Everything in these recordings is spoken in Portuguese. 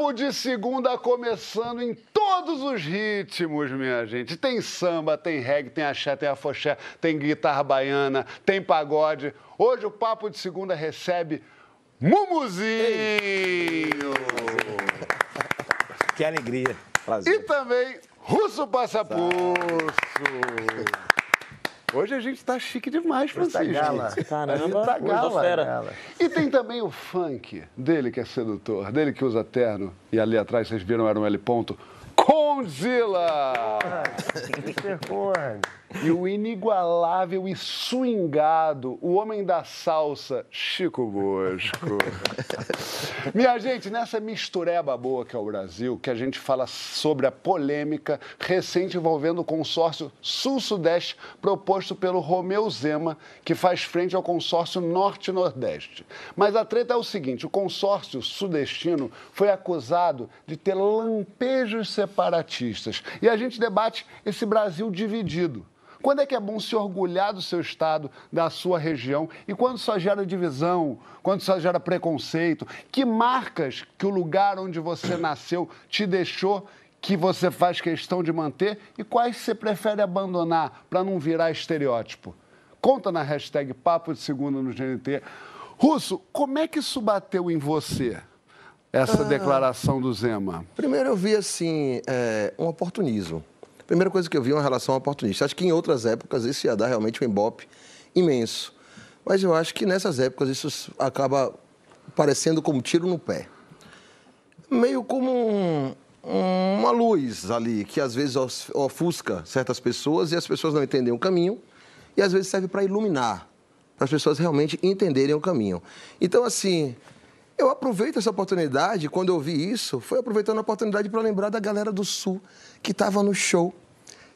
Papo de segunda começando em todos os ritmos, minha gente. Tem samba, tem reggae, tem axé, tem afoxé, tem guitarra baiana, tem pagode. Hoje o Papo de segunda recebe Mumuzinho. Que alegria. Prazer. E também Russo Passapulso. Hoje a gente tá chique demais, Francisco. gala. Caramba, tá hoje gala. tô fera. E tem também o funk, dele que é sedutor, dele que usa terno. E ali atrás, vocês viram, era um L ponto. Conzilla! Mr. Corn. E o inigualável e swingado, o homem da salsa, Chico Bosco. Minha gente, nessa mistureba boa que é o Brasil, que a gente fala sobre a polêmica recente envolvendo o consórcio Sul-Sudeste proposto pelo Romeu Zema, que faz frente ao consórcio Norte-Nordeste. Mas a treta é o seguinte: o consórcio sudestino foi acusado de ter lampejos separatistas. E a gente debate esse Brasil dividido. Quando é que é bom se orgulhar do seu estado, da sua região? E quando só gera divisão, quando só gera preconceito? Que marcas que o lugar onde você nasceu te deixou que você faz questão de manter e quais você prefere abandonar para não virar estereótipo? Conta na hashtag Papo de Segunda no GNT. Russo, como é que isso bateu em você, essa declaração do Zema? Primeiro eu vi, assim, é, um oportunismo. Primeira coisa que eu vi é uma relação oportunista. Acho que em outras épocas isso ia dar realmente um embope imenso. Mas eu acho que nessas épocas isso acaba parecendo como tiro no pé. Meio como um- uma luz ali, que às vezes of- ofusca certas pessoas e as pessoas não entendem o caminho, e às vezes serve para iluminar, para as pessoas realmente entenderem o caminho. Então, assim, eu aproveito essa oportunidade, quando eu vi isso, foi aproveitando a oportunidade para lembrar da galera do Sul, que estava no show,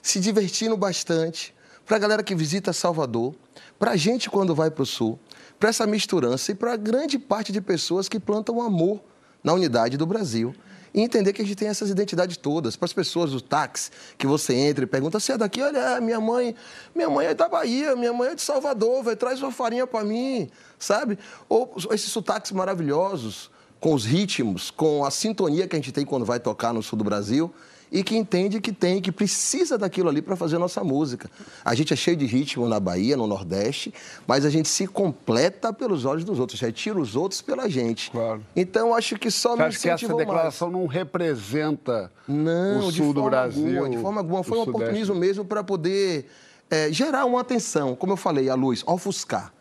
se divertindo bastante, para a galera que visita Salvador, para a gente quando vai para o Sul, para essa misturança e para a grande parte de pessoas que plantam amor na unidade do Brasil. E entender que a gente tem essas identidades todas. Para as pessoas do táxi, que você entra e pergunta, você é daqui? Olha, minha mãe, minha mãe é da Bahia, minha mãe é de Salvador, vai, traz uma farinha para mim, sabe? Ou esses sotaques maravilhosos, com os ritmos, com a sintonia que a gente tem quando vai tocar no sul do Brasil e que entende que tem, que precisa daquilo ali para fazer a nossa música. A gente é cheio de ritmo na Bahia, no Nordeste, mas a gente se completa pelos olhos dos outros, retira os outros pela gente. Claro. Então, acho que só Você me que essa incentivou mais. declaração não representa Não, o sul do Brasil? Alguma, de forma alguma. Foi um Sudeste? oportunismo mesmo para poder é, gerar uma atenção, como eu falei, a luz, ofuscar.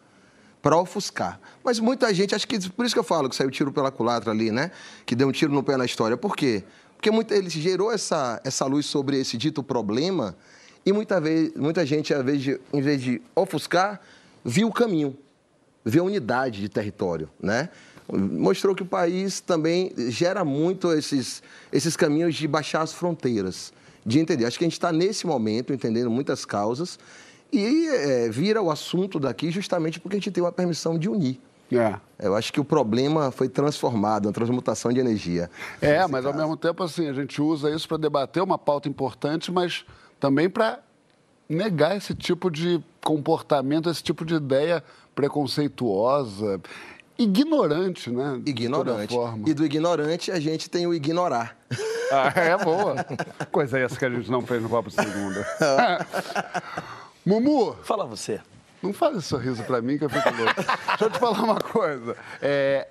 Para ofuscar. Mas muita gente, acho que por isso que eu falo que saiu tiro pela culatra ali, né? Que deu um tiro no pé na história. Por quê? Porque muita, ele gerou essa, essa luz sobre esse dito problema e muita, vez, muita gente, invés de, em vez de ofuscar, viu o caminho, viu a unidade de território, né? Mostrou que o país também gera muito esses, esses caminhos de baixar as fronteiras, de entender. Acho que a gente está nesse momento entendendo muitas causas e eh, vira o assunto daqui justamente porque a gente tem uma permissão de unir. É. Eu acho que o problema foi transformado, uma transmutação de energia. É, mas ao mesmo tempo, assim, a gente usa isso para debater uma pauta importante, mas também para negar esse tipo de comportamento, esse tipo de ideia preconceituosa, ignorante, né? de Ignorante. toda forma. E do ignorante a gente tem o ignorar. Ah, é boa. Coisa essa que a gente não fez no Papo de Segunda. Mumu, Fala você. Não faz esse sorriso pra mim que eu fico louco. Deixa eu te falar uma coisa. É,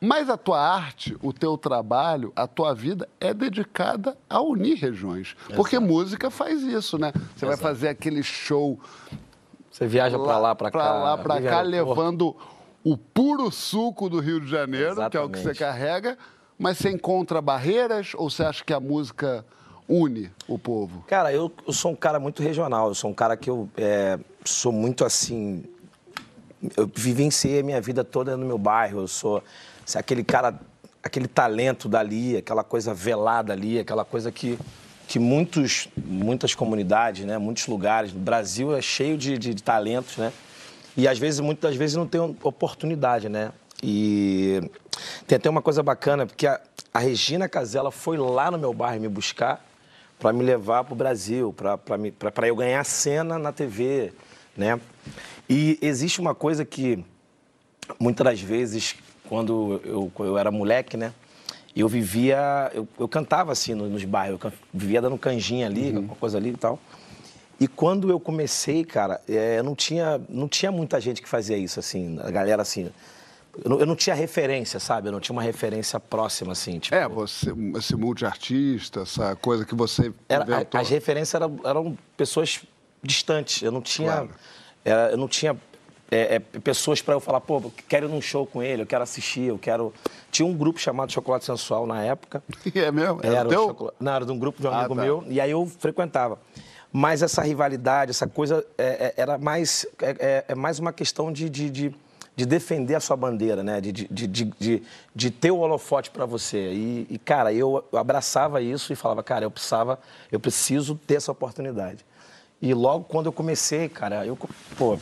mas a tua arte, o teu trabalho, a tua vida é dedicada a unir regiões. Porque música faz isso, né? Você vai fazer aquele show Você viaja pra lá, pra cá. pra lá, pra vive cá, levando o puro suco do Rio de Janeiro, que é o que você Exatamente. carrega. Mas você encontra barreiras ou você acha que a música une o povo? Cara, eu, eu sou um cara muito regional. Eu sou um cara que eu é, sou muito assim. Eu vivenciei a minha vida toda no meu bairro. Eu sou assim, aquele cara, aquele talento dali, aquela coisa velada ali, aquela coisa que, que muitos, muitas comunidades, né, muitos lugares. O Brasil é cheio de, de, de talentos, né? E às vezes, muitas vezes não tem oportunidade, né? E tem até uma coisa bacana, porque a, a Regina Casella foi lá no meu bairro me buscar para me levar para o Brasil, para eu ganhar cena na TV, né? E existe uma coisa que, muitas das vezes, quando eu, eu era moleque, né? eu vivia, eu, eu cantava assim nos, nos bairros, eu vivia dando canjinha ali, uhum. alguma coisa ali e tal. E quando eu comecei, cara, é, não tinha, não tinha muita gente que fazia isso, assim, a galera assim. Eu não, eu não, tinha referência, sabe? Eu não tinha uma referência próxima, assim. Tipo... É, você, esse multiartista, essa coisa que você era, As referências eram, eram, pessoas distantes. Eu não tinha... Claro. Era, eu não tinha é, é, pessoas para eu falar, pô, quero ir num show com ele, eu quero assistir, eu quero. Tinha um grupo chamado Chocolate Sensual na época. É mesmo? Era, era? Chocolate... Não, era de um grupo de um ah, amigo tá. meu, e aí eu frequentava. Mas essa rivalidade, essa coisa, é, é era mais, é, é, é, mais uma questão de, de, de, de, defender a sua bandeira, né? De, de, de, de, ter o holofote para você. E, cara, eu abraçava isso e falava, cara, eu precisava, eu preciso ter essa oportunidade. E logo quando eu comecei, cara, eu, pô,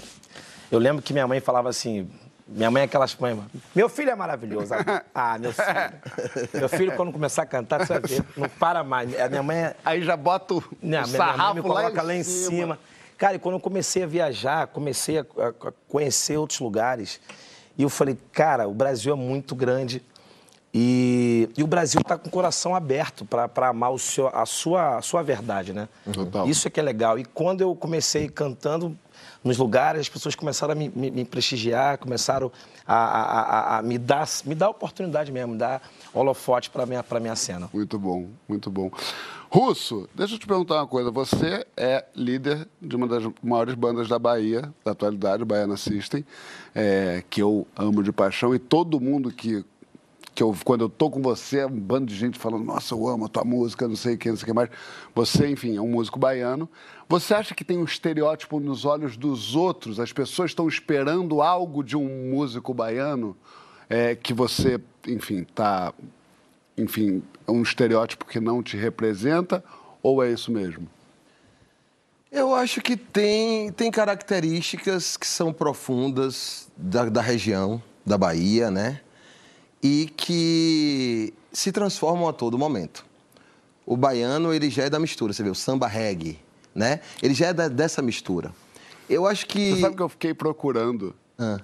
eu lembro que minha mãe falava assim, minha mãe é aquelas mães, meu filho é maravilhoso. Ah, meu filho. Meu filho, quando começar a cantar, você vai ver, não para mais. A minha mãe é... Aí já bota o, não, o minha mãe me coloca lá em, cima. cima. Cara, e quando eu comecei a viajar, comecei a, a conhecer outros lugares, e eu falei, cara, o Brasil é muito grande. E, e o Brasil está com o coração aberto para amar o seu, a, sua, a sua verdade, né? Total. Isso é que é legal. E quando eu comecei cantando, nos lugares, as pessoas começaram a me, me, me prestigiar, começaram a, a, a, a, me dar me dar oportunidade mesmo, me dar holofote para minha para minha cena. Muito bom, muito bom. Russo, deixa eu te perguntar uma coisa. Você é líder de uma das maiores bandas da Bahia, da atualidade, Baiana System, é, que eu amo de paixão e todo mundo que que eu, quando eu tô com você, é um bando de gente falando, nossa, eu amo a tua música, não sei o que, não sei o que mais. Você, enfim, é um músico baiano. Você acha que tem um estereótipo nos olhos dos outros? As pessoas estão esperando algo de um músico baiano é, que você, enfim, tá, enfim, é um estereótipo que não te representa? Ou é isso mesmo? Eu acho que tem, tem características que são profundas da, da região, da Bahia, né? e que se transformam a todo momento. O baiano, ele já é da mistura, você vê, o samba reggae, né? Ele já é da, dessa mistura. Eu acho que... Você sabe que eu fiquei procurando ah.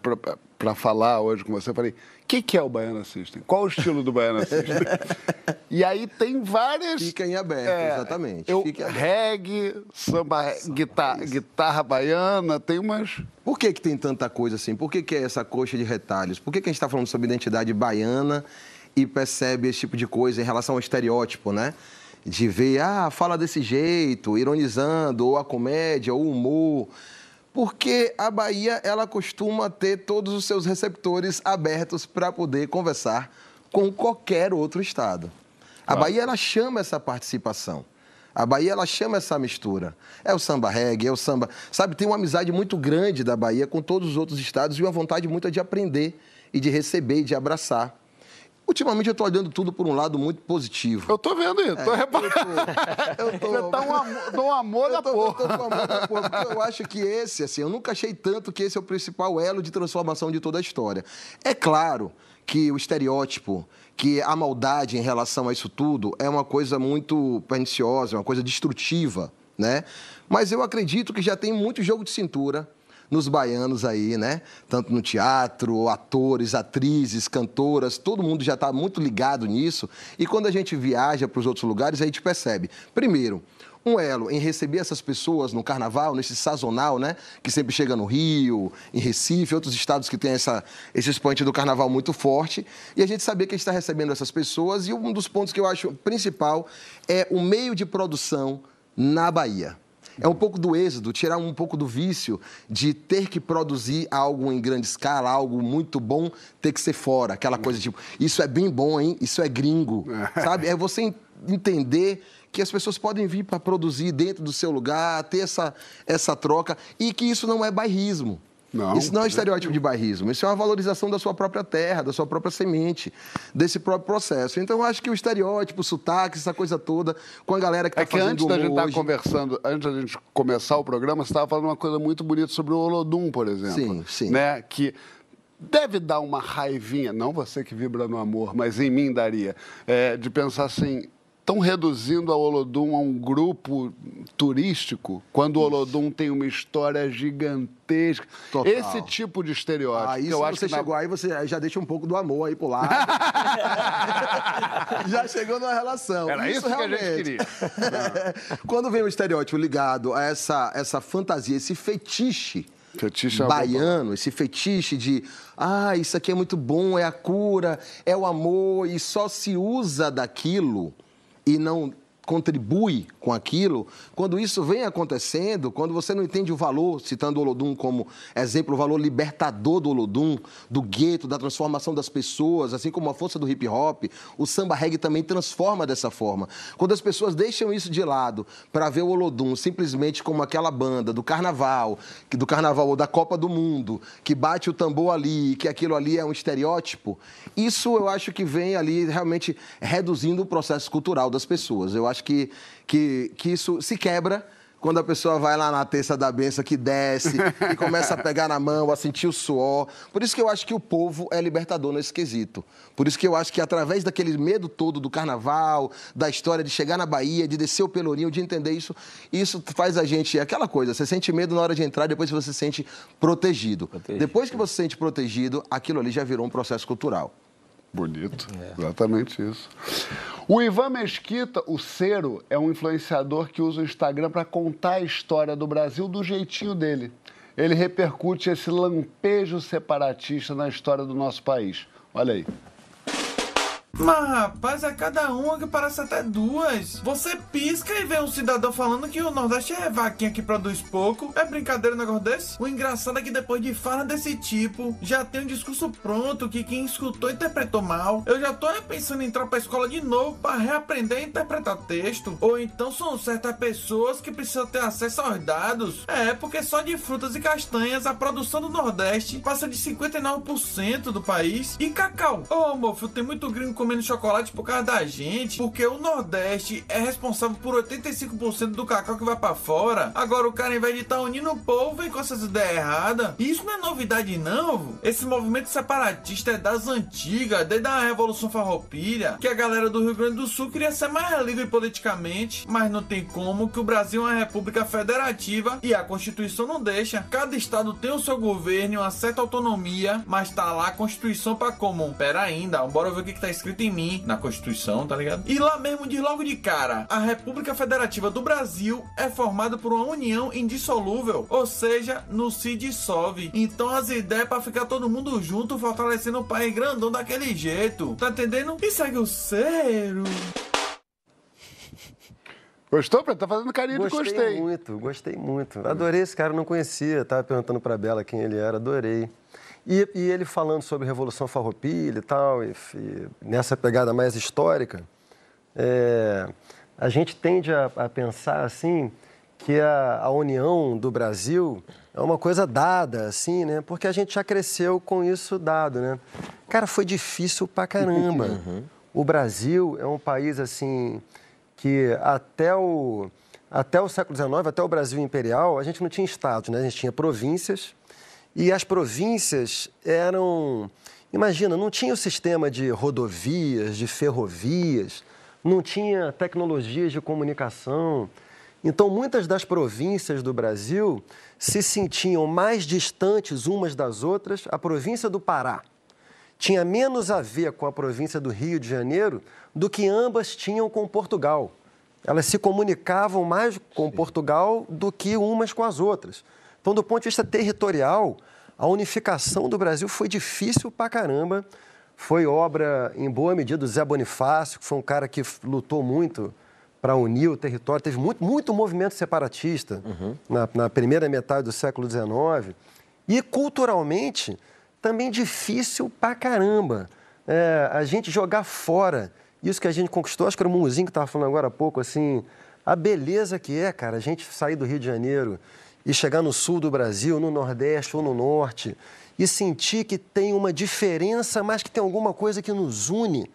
Para falar hoje com você? Eu falei, o que, que é o Baiano System? Qual o estilo do Baiano System? e aí tem várias... Fica em aberto, é, exatamente. Eu, reggae, samba, samba guitarra, guitarra baiana, tem umas... Por que, que tem tanta coisa assim? Por que, que é essa coxa de retalhos? Por que, que a gente está falando sobre identidade baiana e percebe esse tipo de coisa em relação ao estereótipo, né? De ver, ah, fala desse jeito, ironizando, ou a comédia, ou o humor. Porque a Bahia, ela costuma ter todos os seus receptores abertos para poder conversar com qualquer outro estado. A. Bahia, ela chama essa participação. A Bahia, ela chama essa mistura. É o samba reggae, é o samba... Sabe, tem uma amizade muito grande da Bahia com todos os outros estados e uma vontade muito de aprender e de receber e de abraçar. Ultimamente eu estou olhando tudo por um lado muito positivo. Eu estou vendo isso, estou é, reparando. Eu tô, eu tô, Você está um amor, um amor da porra. Eu tô com amor da porra, porque eu acho que esse, assim, eu nunca achei tanto que esse é o principal elo de transformação de toda a história. É claro que o estereótipo, que a maldade em relação a isso tudo é uma coisa muito perniciosa, é uma coisa destrutiva, né? Mas eu acredito que já tem muito jogo de cintura nos baianos aí, né? Tanto no teatro, atores, atrizes, cantoras, todo mundo já está muito ligado nisso. E quando a gente viaja para os outros lugares, a gente percebe, primeiro, um elo em receber essas pessoas no carnaval, nesse sazonal, né? Que sempre chega no Rio, em Recife, outros estados que tem essa, esse expoente do carnaval muito forte. E a gente saber que a gente está recebendo essas pessoas. E um dos pontos que eu acho principal é o meio de produção na Bahia. É um pouco do êxodo, tirar um pouco do vício de ter que produzir algo em grande escala, algo muito bom, ter que ser fora. Aquela coisa tipo, isso é bem bom, hein? Isso é gringo. Sabe? É você entender que as pessoas podem vir para produzir dentro do seu lugar, ter essa, essa troca e que isso não é bairrismo. Não, isso não é estereótipo de bairrismo, isso é uma valorização da sua própria terra, da sua própria semente, desse próprio processo. Então, eu acho que o estereótipo, o sotaque, essa coisa toda, com a galera que está é que antes da gente estar tá conversando, antes da gente começar o programa, você estava falando uma coisa muito bonita sobre o Olodum, por exemplo. Sim, sim. Né? Que deve dar uma raivinha, não você que vibra no amor, mas em mim daria, é, de pensar assim, estão reduzindo a Olodum a um grupo turístico, quando o Olodum tem uma história gigantesca. Total. Esse tipo de estereótipo. Ah, isso eu acho você que chegou na... aí, você já deixa um pouco do amor aí pro lado. já chegou numa relação. Era isso, isso realmente. que a gente queria. quando vem um estereótipo ligado a essa, essa fantasia, esse fetiche Fetiche é baiano, esse fetiche de ah, isso aqui é muito bom, é a cura, é o amor, e só se usa daquilo e não contribui com aquilo, quando isso vem acontecendo, quando você não entende o valor, citando o Olodum como exemplo, o valor libertador do Olodum, do gueto, da transformação das pessoas, assim como a força do hip hop, o samba reggae também transforma dessa forma. Quando as pessoas deixam isso de lado para ver o Olodum simplesmente como aquela banda do carnaval, do carnaval ou da Copa do Mundo, que bate o tambor ali, que aquilo ali é um estereótipo, isso eu acho que vem ali realmente reduzindo o processo cultural das pessoas. Eu acho acho que, que, que isso se quebra quando a pessoa vai lá na terça da benção, que desce e começa a pegar na mão, a sentir o suor. Por isso que eu acho que o povo é libertador nesse quesito. Por isso que eu acho que através daquele medo todo do carnaval, da história de chegar na Bahia, de descer o Pelourinho, de entender isso, isso faz a gente... Aquela coisa, você sente medo na hora de entrar, depois você se sente protegido. protegido. Depois que você se sente protegido, aquilo ali já virou um processo cultural. Bonito, é. exatamente isso. O Ivan Mesquita, o Cero, é um influenciador que usa o Instagram para contar a história do Brasil do jeitinho dele. Ele repercute esse lampejo separatista na história do nosso país. Olha aí. Mas rapaz, é cada uma que parece até duas. Você pisca e vê um cidadão falando que o Nordeste é vaquinha que produz pouco. É brincadeira um negócio desse? O engraçado é que depois de fala desse tipo, já tem um discurso pronto que quem escutou interpretou mal. Eu já tô pensando em entrar pra escola de novo para reaprender a interpretar texto. Ou então são certas pessoas que precisam ter acesso aos dados. É, porque só de frutas e castanhas a produção do Nordeste passa de 59% do país. E cacau? Ô, oh, mofo, tem muito gringo comendo chocolate por causa da gente, porque o Nordeste é responsável por 85% do cacau que vai para fora. Agora o cara, em vez de estar tá unindo o povo, vem com essas ideias erradas. Isso não é novidade, não. Esse movimento separatista é das antigas, desde a Revolução Farroupilha, que a galera do Rio Grande do Sul queria ser mais livre politicamente, mas não tem como que o Brasil é uma república federativa e a Constituição não deixa. Cada estado tem o seu governo e uma certa autonomia, mas tá lá a Constituição para comum. Pera ainda, bora ver o que, que tá escrito escrito em mim, na Constituição, tá ligado? E lá mesmo diz logo de cara: a República Federativa do Brasil é formada por uma união indissolúvel, ou seja, não se dissolve. Então as ideias para ficar todo mundo junto, fortalecendo o país grandão daquele jeito. Tá entendendo? E segue o cero. Gostou? Tá fazendo carinho gostei de gostei. Gostei muito, gostei muito. Adorei esse cara, não conhecia. Tava perguntando pra Bela quem ele era, adorei. E, e, ele falando sobre Revolução Farroupilha e tal, e, e nessa pegada mais histórica, é, a gente tende a, a, pensar assim que a, a, união do Brasil é uma coisa dada, assim, né? Porque a gente já cresceu com isso dado, né? Cara, foi difícil pra caramba. Uhum. O Brasil é um país assim que até o até o século XIX, até o Brasil imperial, a gente não tinha estados, né? A gente tinha províncias e as províncias eram. Imagina, não tinha o sistema de rodovias, de ferrovias, não tinha tecnologias de comunicação. Então, muitas das províncias do Brasil se sentiam mais distantes umas das outras. A província do Pará tinha menos a ver com a província do Rio de Janeiro do que ambas tinham com Portugal. Elas se comunicavam mais com Portugal do que umas com as outras. Então, do ponto de vista territorial, a unificação do Brasil foi difícil pra caramba. Foi obra, em boa medida, do Zé Bonifácio, que foi um cara que lutou muito para unir o território. Teve muito, muito movimento separatista uhum. na, na, primeira metade do século XIX. E, culturalmente, também difícil pra caramba. É, a gente jogar fora isso que a gente conquistou, acho que era o Mumuzinho que estava falando agora há pouco, assim, a beleza que é, cara, a gente sair do Rio de Janeiro e chegar no sul do Brasil, no Nordeste ou no Norte, e sentir que tem uma diferença, mas que tem alguma coisa que nos une.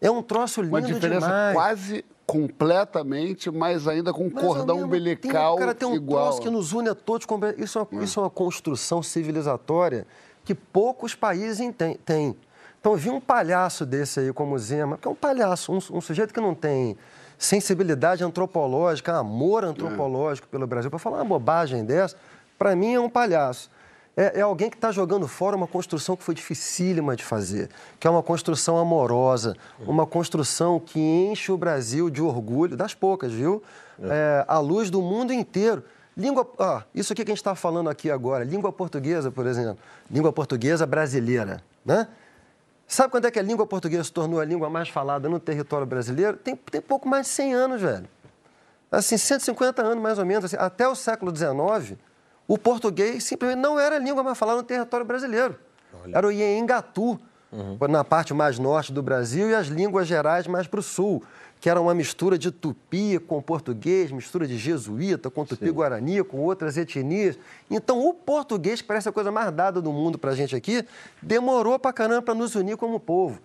É um troço lindo demais. Uma diferença demais. quase completamente, mas ainda com um cordão umbilical tem, cara, tem um igual. troço que nos une a todos. Isso é, uma, isso é uma construção civilizatória que poucos países têm. Então, eu vi um palhaço desse aí como Zema, que é um palhaço, um, um sujeito que não tem sensibilidade antropológica, amor antropológico pelo Brasil, para falar uma bobagem dessa, para mim é um palhaço. É, é alguém que está jogando fora uma construção que foi dificílima de fazer, que é uma construção amorosa, uma construção que enche o Brasil de orgulho, das poucas, viu? É, à luz do mundo inteiro. Língua, ah, isso aqui que a gente está falando aqui agora, língua portuguesa, por exemplo, língua portuguesa brasileira, né? Sabe quando é que a língua portuguesa se tornou a língua mais falada no território brasileiro? Tem, tem pouco mais de 100 anos, velho. Assim, 150 anos mais ou menos. Assim, até o século XIX, o português simplesmente não era a língua mais falada no território brasileiro. Olha. Era o Iengatu, uhum. na parte mais norte do Brasil, e as línguas gerais mais para o sul que era uma mistura de tupi com português, mistura de jesuíta com tupi-guarani, com outras etnias. Então, o português, que parece a coisa mais dada do mundo para a gente aqui, demorou para caramba para nos unir como povo.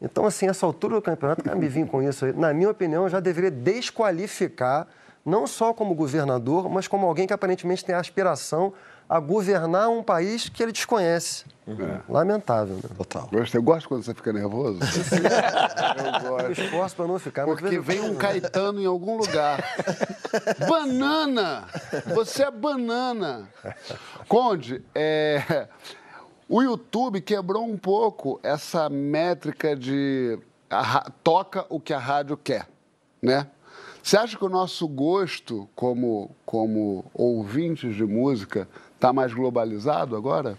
Então, assim, essa altura do campeonato, cara, me vim com isso, na minha opinião, já deveria desqualificar, não só como governador, mas como alguém que aparentemente tem a aspiração a governar um país que ele desconhece. É. Lamentável, né? Total. Você gosta quando você fica nervoso? eu gosto. Eu esforço para não ficar. Porque vem um Caetano em algum lugar. banana! Você é banana! Conde, é... o YouTube quebrou um pouco essa métrica de a... toca o que a rádio quer, né? Você acha que o nosso gosto como, como ouvintes de música está mais globalizado agora?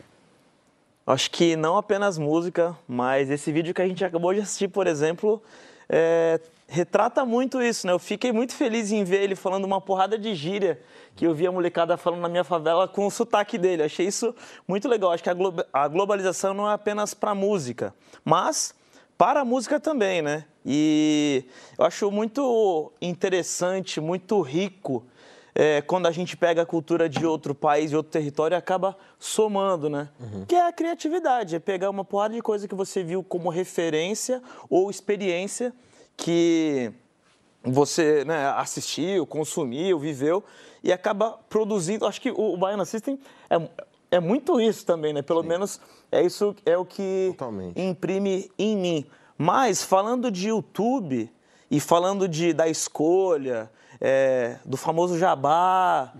Acho que não apenas música, mas esse vídeo que a gente acabou de assistir, por exemplo, é, retrata muito isso, né? Eu fiquei muito feliz em ver ele falando uma porrada de gíria que eu vi a molecada falando na minha favela com o sotaque dele. Achei isso muito legal. Acho que a, glo a globalização não é apenas para música, mas para a música também, né? E eu acho muito interessante, muito rico é, quando a gente pega a cultura de outro país, de outro território, acaba somando, né? Uhum. Que é a criatividade, é pegar uma porrada de coisa que você viu como referência ou experiência que você né, assistiu, consumiu, viveu e acaba produzindo. Acho que o, o Baiana System é, é muito isso também, né? Pelo Sim. menos é isso é o que Totalmente. imprime em mim. Mas falando de YouTube e falando de, da escolha, é, do famoso jabá.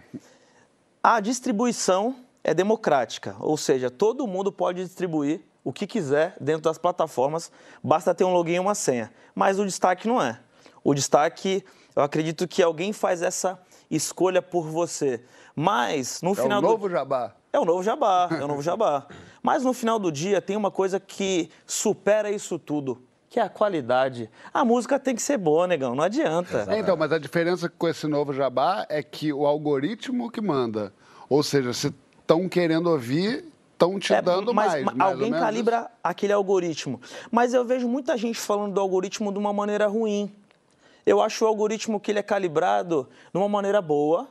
A distribuição é democrática, ou seja, todo mundo pode distribuir o que quiser dentro das plataformas, basta ter um login e uma senha. Mas o destaque não é. O destaque, eu acredito que alguém faz essa escolha por você. Mas no é final. É o novo do... jabá. É o novo jabá, é o novo jabá. Mas no final do dia tem uma coisa que supera isso tudo que é a qualidade. A música tem que ser boa, negão, não adianta. É, então, mas a diferença com esse novo jabá é que o algoritmo que manda. Ou seja, se estão querendo ouvir, estão te é, dando mas, mais. mais alguém calibra aquele algoritmo. Mas eu vejo muita gente falando do algoritmo de uma maneira ruim. Eu acho o algoritmo que ele é calibrado de uma maneira boa,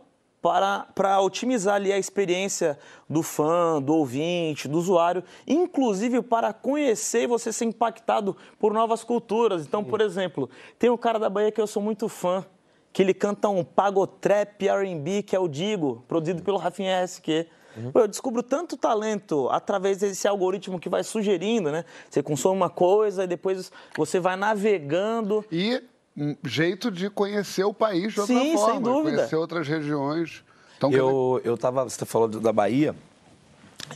para, para otimizar ali a experiência do fã, do ouvinte, do usuário, inclusive para conhecer e você ser impactado por novas culturas. Então, por exemplo, tem um cara da Bahia que eu sou muito fã, que ele canta um pagotrap R&B, que é o Digo, produzido pelo Rafinha SQ. Uhum. Eu descubro tanto talento através desse algoritmo que vai sugerindo, né? Você consome uma coisa e depois você vai navegando. E um jeito de conhecer o país de outra Sim, forma, sem dúvida. conhecer outras regiões. Então, eu, eu tava, você falou da Bahia,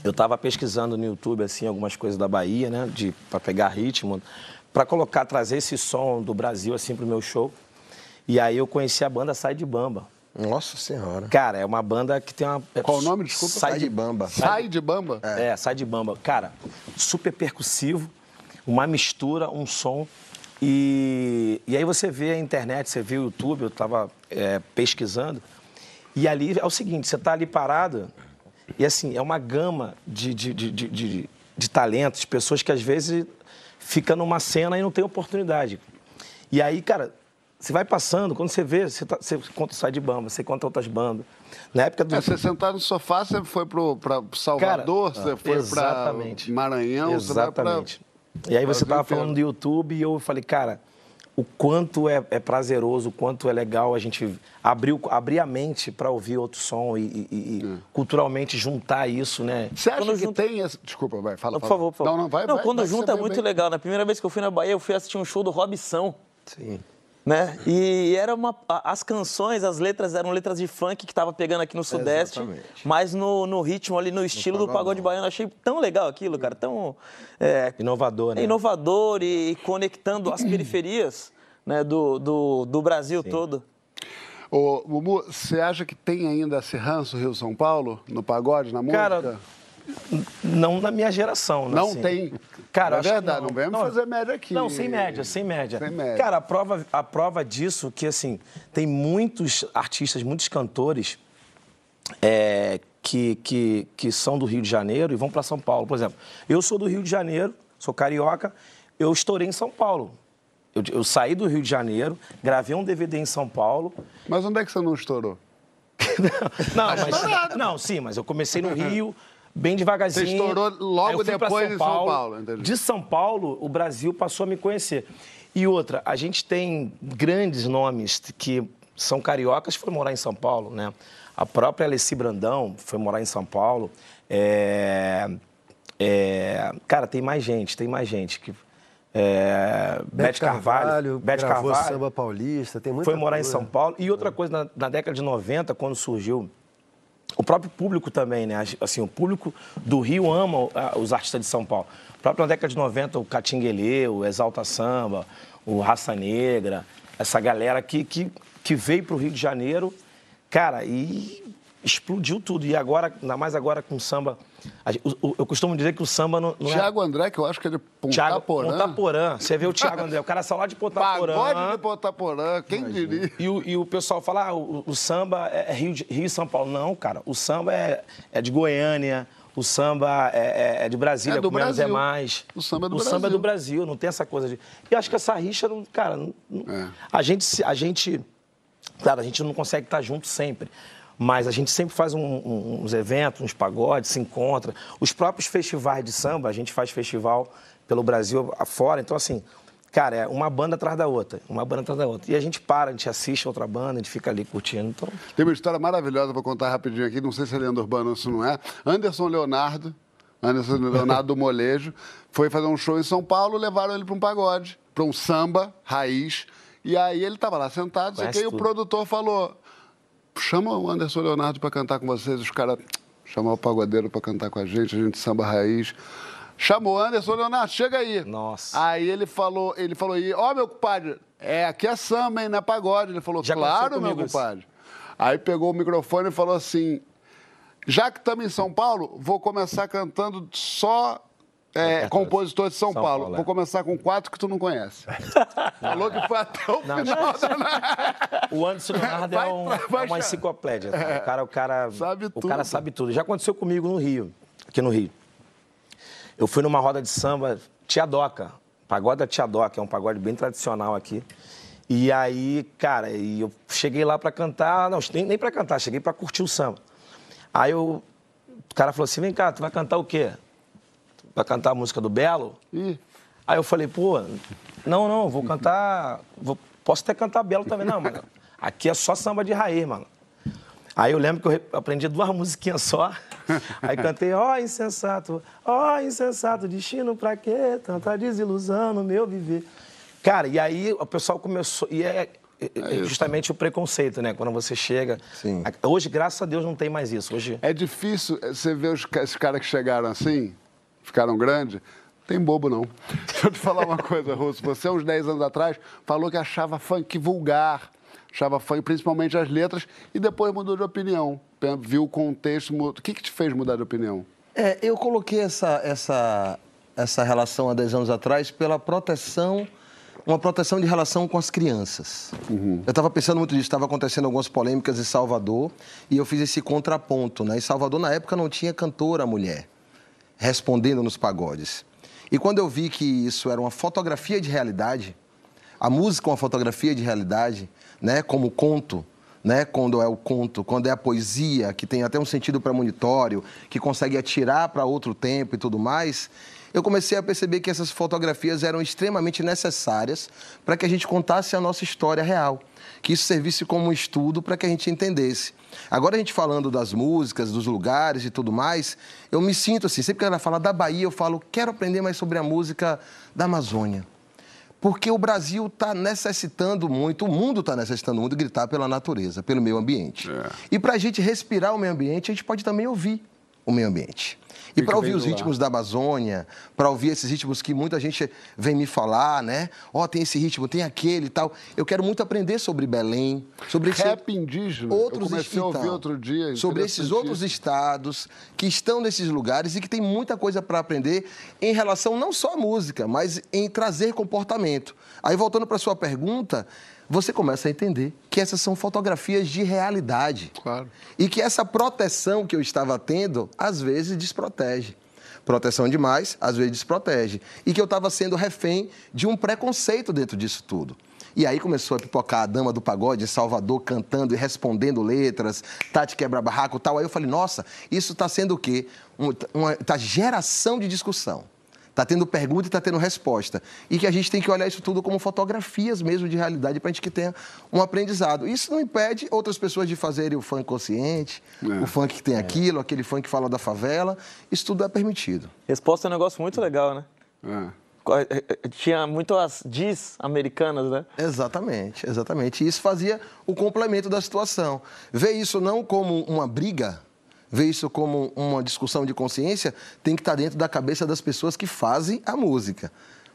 eu estava pesquisando no YouTube assim algumas coisas da Bahia, né, de para pegar ritmo, para colocar trazer esse som do Brasil assim pro meu show. E aí eu conheci a banda Sai de Bamba. Nossa Senhora. Cara, é uma banda que tem uma. Qual o nome? Desculpa. Sai de Bamba. Sai de Bamba? É, é Sai de Bamba. Cara, super percussivo, uma mistura, um som e, e aí você vê a internet, você vê o YouTube, eu estava é, pesquisando, e ali é o seguinte, você está ali parado, e assim, é uma gama de, de, de, de, de talentos, pessoas que às vezes ficam numa cena e não tem oportunidade. E aí, cara, você vai passando, quando você vê, você, tá, você conta o Sai de Bamba, você conta outras bandas. Na época do... É, você sentar no sofá, você foi para Salvador, cara, você foi para Maranhão, exatamente. E aí você estava falando do YouTube e eu falei, cara, o quanto é, é prazeroso, o quanto é legal a gente abrir, abrir a mente para ouvir outro som e, e- e- e culturalmente juntar isso, né? Você acha Quando que junta- tem esse... Desculpa, vai, fala, Não, por favor, por favor. Não, não, vai, vai, quando vai, junta é muito bem. legal. Na primeira vez que eu fui na Bahia, eu fui assistir um show do Robson. Sim. Né? E era uma. As canções, as letras eram letras de funk que tava pegando aqui no Sudeste, Exatamente. mas no, no ritmo ali, no estilo do pagode baiano. Eu achei tão legal aquilo, cara. Tão é, Inovador, né? inovador e conectando as periferias né, do, do, do Brasil todo. Ô, Mumu, você acha que tem ainda esse ranço Rio-São Paulo no pagode, na música? Cara, Não na minha geração, né? Não assim. tem. Cara, é verdade, não, vem fazer média aqui. Não, sem média, sem média. Sem média. Cara, a prova, a prova disso que, assim, tem muitos artistas, muitos cantores é, que, que, que são do Rio de Janeiro e vão para São Paulo. Por exemplo, eu sou do Rio de Janeiro, sou carioca, eu estourei em São Paulo. Eu, eu saí do Rio de Janeiro, gravei um DVD em São Paulo. Mas onde é que você não estourou? Não, mas, não, sim, mas eu comecei no Rio, bem devagarzinho. Você estourou logo Aí eu fui pra depois em São Paulo, entendi. De São Paulo, o Brasil passou a me conhecer. E outra, a gente tem grandes nomes que são cariocas que foram morar em São Paulo, né? A própria Alessi Brandão foi morar em São Paulo. É, é, cara, tem mais gente, tem mais gente que é, Beth Carvalho, Beth gravou Carvalho samba paulista, tem muita foi morar em coisa. São Paulo. E outra coisa, na, na década de 90, quando surgiu, o próprio público também, né? Assim, o público do Rio ama os artistas de São Paulo. O próprio na década de 90, o Catinguelê, o Exalta Samba, o Raça Negra, essa galera que, que, que veio para o Rio de Janeiro, cara, e explodiu tudo. E agora, ainda mais agora com o samba. O- o- Eu costumo dizer que o samba não, não é. Tiago André, que eu acho que é de Ponta Thiago Porã. Ponta Porã. Você vê o Thiago André, o cara saiu lá de Ponta Porã. Pagode de Ponta Porã, quem diria? E o, e o pessoal fala, ah, o, o samba é Rio, de- Rio e São Paulo. Não, cara, o samba é, é de Goiânia, o samba é, é- é de Brasília, É do é Brasil. mais. O samba é do O samba é Brasil. do Brasil, não tem essa coisa de... E acho que essa rixa, não, cara, não- É. a, gente, a gente... Claro, a gente não consegue estar junto sempre. Mas a gente sempre faz um- um- uns eventos, uns pagodes, se encontra. Os próprios festivais de samba, a gente faz festival pelo Brasil afora. Então, assim, cara, é uma banda atrás da outra, uma banda atrás da outra. E a gente para, a gente assiste a outra banda, a gente fica ali curtindo. Então, Tem uma história maravilhosa, vou contar rapidinho aqui, não sei se é lenda urbana ou se não é. Anderson Leonardo, Anderson Leonardo do Molejo, foi fazer um show em São Paulo, levaram ele para um pagode, para um samba raiz. E aí ele estava lá sentado, e o produtor falou: chama o Anderson Leonardo para cantar com vocês. Os caras chamar o pagodeiro para cantar com a gente, a gente samba raiz. Chamou Anderson Leonardo, chega aí. Nossa. Aí ele falou, ele falou, e, ó, meu compadre, é, aqui é samba, hein, não é pagode. Ele falou, Já claro, meu compadre. Aí pegou o microfone e falou assim: já que estamos em São Paulo, vou começar cantando só é, compositor de São, São Paulo. Paulo, é. Vou começar com quatro que tu não conhece. Falou que foi até o final da o Anderson Leonardo Vai é, um- vai é uma enciclopédia. cara. O cara, o cara, Sabe o tudo. cara sabe tudo. Já aconteceu comigo no Rio, aqui no Rio. Eu fui numa roda de samba, Tia Doca, pagode da Tia Doca, é um pagode bem tradicional aqui. E aí, cara, e eu cheguei lá pra cantar, não, nem, nem pra cantar, cheguei pra curtir o samba. Aí eu, o cara falou assim: vem cá, tu vai cantar o quê? Vai cantar a música do Belo? Ih. Aí eu falei, pô, não, não, vou cantar. vou- posso até cantar Belo também, não, mano. Aqui é só samba de raiz, mano. Aí eu lembro que eu re- aprendi duas musiquinhas só. Aí cantei, ó insensato, ó insensato, destino pra quê? Tanta desilusão no meu viver. Cara, e aí o pessoal começou. E é, é- é justamente o preconceito, né? Quando você chega. Sim. Hoje, graças a Deus, não tem mais isso. Hoje. É difícil eh, você ver os, esses caras que chegaram assim, ficaram grandes. Tem bobo, não. Deixa eu te falar uma coisa, Russo. Você, uns 10 anos atrás, falou que achava funk vulgar, achava funk, principalmente as letras, e depois mudou de opinião. Viu o contexto. O que, que te fez mudar de opinião? É, eu coloquei essa, essa, essa relação há 10 anos atrás pela proteção, uma proteção de relação com as crianças. Eu estava pensando muito nisso, estava acontecendo algumas polêmicas em Salvador e eu fiz esse contraponto. Né? Em Salvador, na época, não tinha cantora mulher respondendo nos pagodes. E quando eu vi que isso era uma fotografia de realidade, a música é uma fotografia de realidade, né? Como conto, né? Quando é o conto, quando é a poesia, que tem até um sentido premonitório, que consegue atirar para outro tempo e tudo mais. Eu comecei a perceber que essas fotografias eram extremamente necessárias para que a gente contasse a nossa história real, que isso servisse como um estudo para que a gente entendesse. Agora a gente falando das músicas, dos lugares e tudo mais, eu me sinto assim, sempre que ela fala da Bahia, eu falo, quero aprender mais sobre a música da Amazônia. Porque o Brasil está necessitando muito, o mundo está necessitando muito de gritar pela natureza, pelo meio ambiente. É. E para a gente respirar o meio ambiente, a gente pode também ouvir o meio ambiente. E para ouvir os ritmos da Amazônia, para ouvir esses ritmos que muita gente vem me falar, né? Ó, oh, tem esse ritmo, tem aquele e tal. Eu quero muito aprender sobre Belém, sobre esse... rap indígena. Outros Eu comecei a ouvir outro dia. Sobre esses outros estados que estão nesses lugares e que tem muita coisa para aprender em relação não só à música, mas em trazer comportamento. Aí voltando para sua pergunta, você começa a entender que essas são fotografias de realidade. Claro. E que essa proteção que eu estava tendo, às vezes, desprotege. Proteção demais, às vezes desprotege. E que eu estava sendo refém de um preconceito dentro disso tudo. E aí começou a pipocar a dama do pagode em Salvador cantando e respondendo letras, Tati quebra-barraco e tal. Aí eu falei, nossa, isso está sendo o quê? Um, uma tá geração de discussão. Está tendo pergunta e está tendo resposta. E que a gente tem que olhar isso tudo como fotografias mesmo de realidade para a gente que tenha um aprendizado. Isso não impede outras pessoas de fazerem o funk consciente, É. o funk que tem aquilo, aquele funk que fala da favela. Isso tudo é permitido. Resposta é um negócio muito legal, né? É. Eh, eh, Tinha muito as diz americanas, né? Exatamente, exatamente. E isso fazia o complemento da situação. Ver isso não como uma briga, ver isso como uma discussão de consciência, tem que estar dentro da cabeça das pessoas que fazem a música,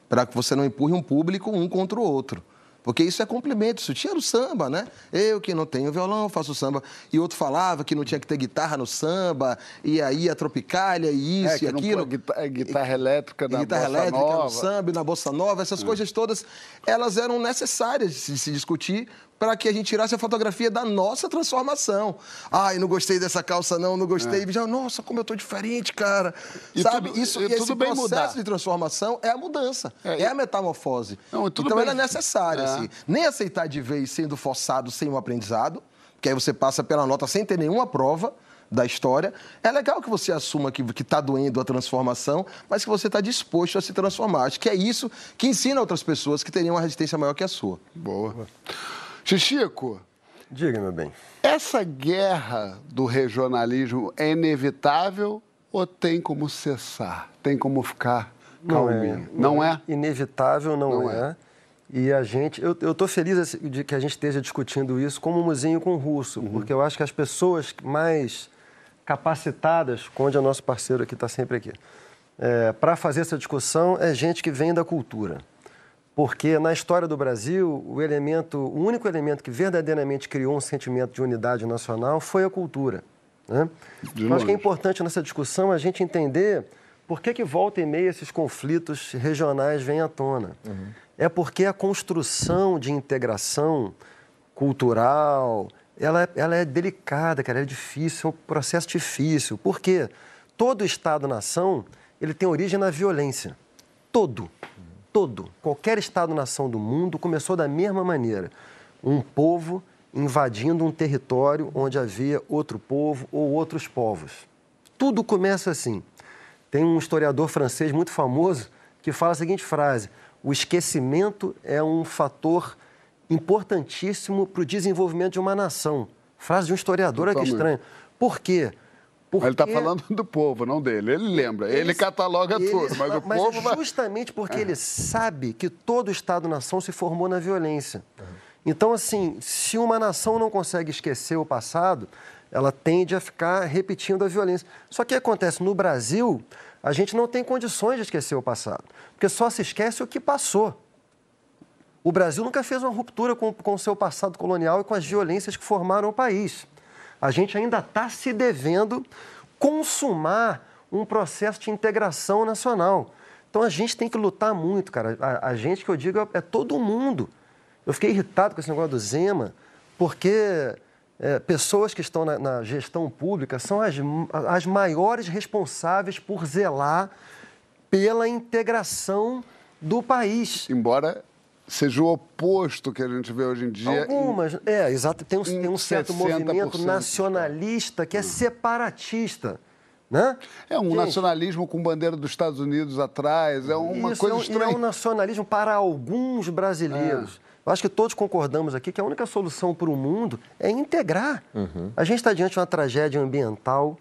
para que você não empurre um público um contra o outro. Porque isso é complemento, isso tinha no samba, né? Eu que não tenho violão, faço samba. E outro falava que não tinha que ter guitarra no samba, e aí a tropicália, e isso É, que e aquilo. guitarra, é guitarra elétrica na guitarra bossa elétrica, nova. no samba, e na bossa nova, essas coisas todas, elas eram necessárias de se discutir para que a gente tirasse a fotografia da nossa transformação. Ai, não gostei dessa calça não, não gostei. Já, nossa, como eu tô diferente, cara. E Sabe, tudo- isso e e esse tudo bem processo mudar. de transformação é a mudança, É, é, a metamorfose. Não, tudo então bem. ela é necessária, É. assim. Nem aceitar de vez sendo forçado sem um aprendizado, que aí você passa pela nota sem ter nenhuma prova da história. É legal que você assuma que está doendo a transformação, mas que você está disposto a se transformar. Acho que é isso que ensina outras pessoas que teriam uma resistência maior que a sua. Boa. Chichico, Diga, meu bem. essa guerra do regionalismo é inevitável ou tem como cessar? Tem como ficar calminho? Não é? Inevitável não, Não é. E a gente, eu estou feliz assim, de que a gente esteja discutindo isso como um muzinho com o russo, Uhum. porque eu acho que as pessoas mais capacitadas, onde é nosso parceiro aqui está sempre aqui, para fazer essa discussão é gente que vem da cultura. Porque na história do Brasil, o elemento, o único elemento que verdadeiramente criou um sentimento de unidade nacional foi a cultura. Né? Eu acho que é importante nessa discussão a gente entender por que, que volta e meia esses conflitos regionais vêm à tona. É porque a construção de integração cultural, ela, é- ela é delicada, cara, é difícil, é um processo difícil. Por quê? Todo Estado-nação, ele tem origem na violência. Todo. Todo. Qualquer Estado-nação do mundo começou da mesma maneira. Um povo invadindo um território onde havia outro povo ou outros povos. Tudo começa assim. Tem um historiador francês muito famoso que fala a seguinte frase: o esquecimento é um fator importantíssimo para o desenvolvimento de uma nação. Frase de um historiador, olha que Totalmente. estranho. Por quê? Ele está Porque- falando do povo, não dele. Ele lembra, ele, cataloga ele- tudo, mas o povo vai... justamente porque ele sabe que todo Estado-nação se formou na violência. Então, assim, se uma nação não consegue esquecer o passado, ela tende a ficar repetindo a violência. Só que o que acontece no Brasil, a gente não tem condições de esquecer o passado, porque só se esquece o que passou. O Brasil nunca fez uma ruptura com o seu passado colonial e com as violências que formaram o país. A gente ainda está se devendo consumar um processo de integração nacional. Então a gente tem que lutar muito, cara. A, a gente que eu digo é, é todo mundo. Eu fiquei irritado com esse negócio do Zema, porque é, pessoas que estão na, na gestão pública são as, as maiores responsáveis por zelar pela integração do país. Embora seja o oposto que a gente vê hoje em dia. Algumas, é, exato. Tem um, em tem um certo 60%. movimento nacionalista que é separatista. Né? É um Gente, nacionalismo com bandeira dos Estados Unidos atrás, é uma Isso, coisa é um, estranha. é um nacionalismo para alguns brasileiros. Eu acho que todos concordamos aqui que a única solução para o mundo é integrar. A gente está diante de uma tragédia ambiental,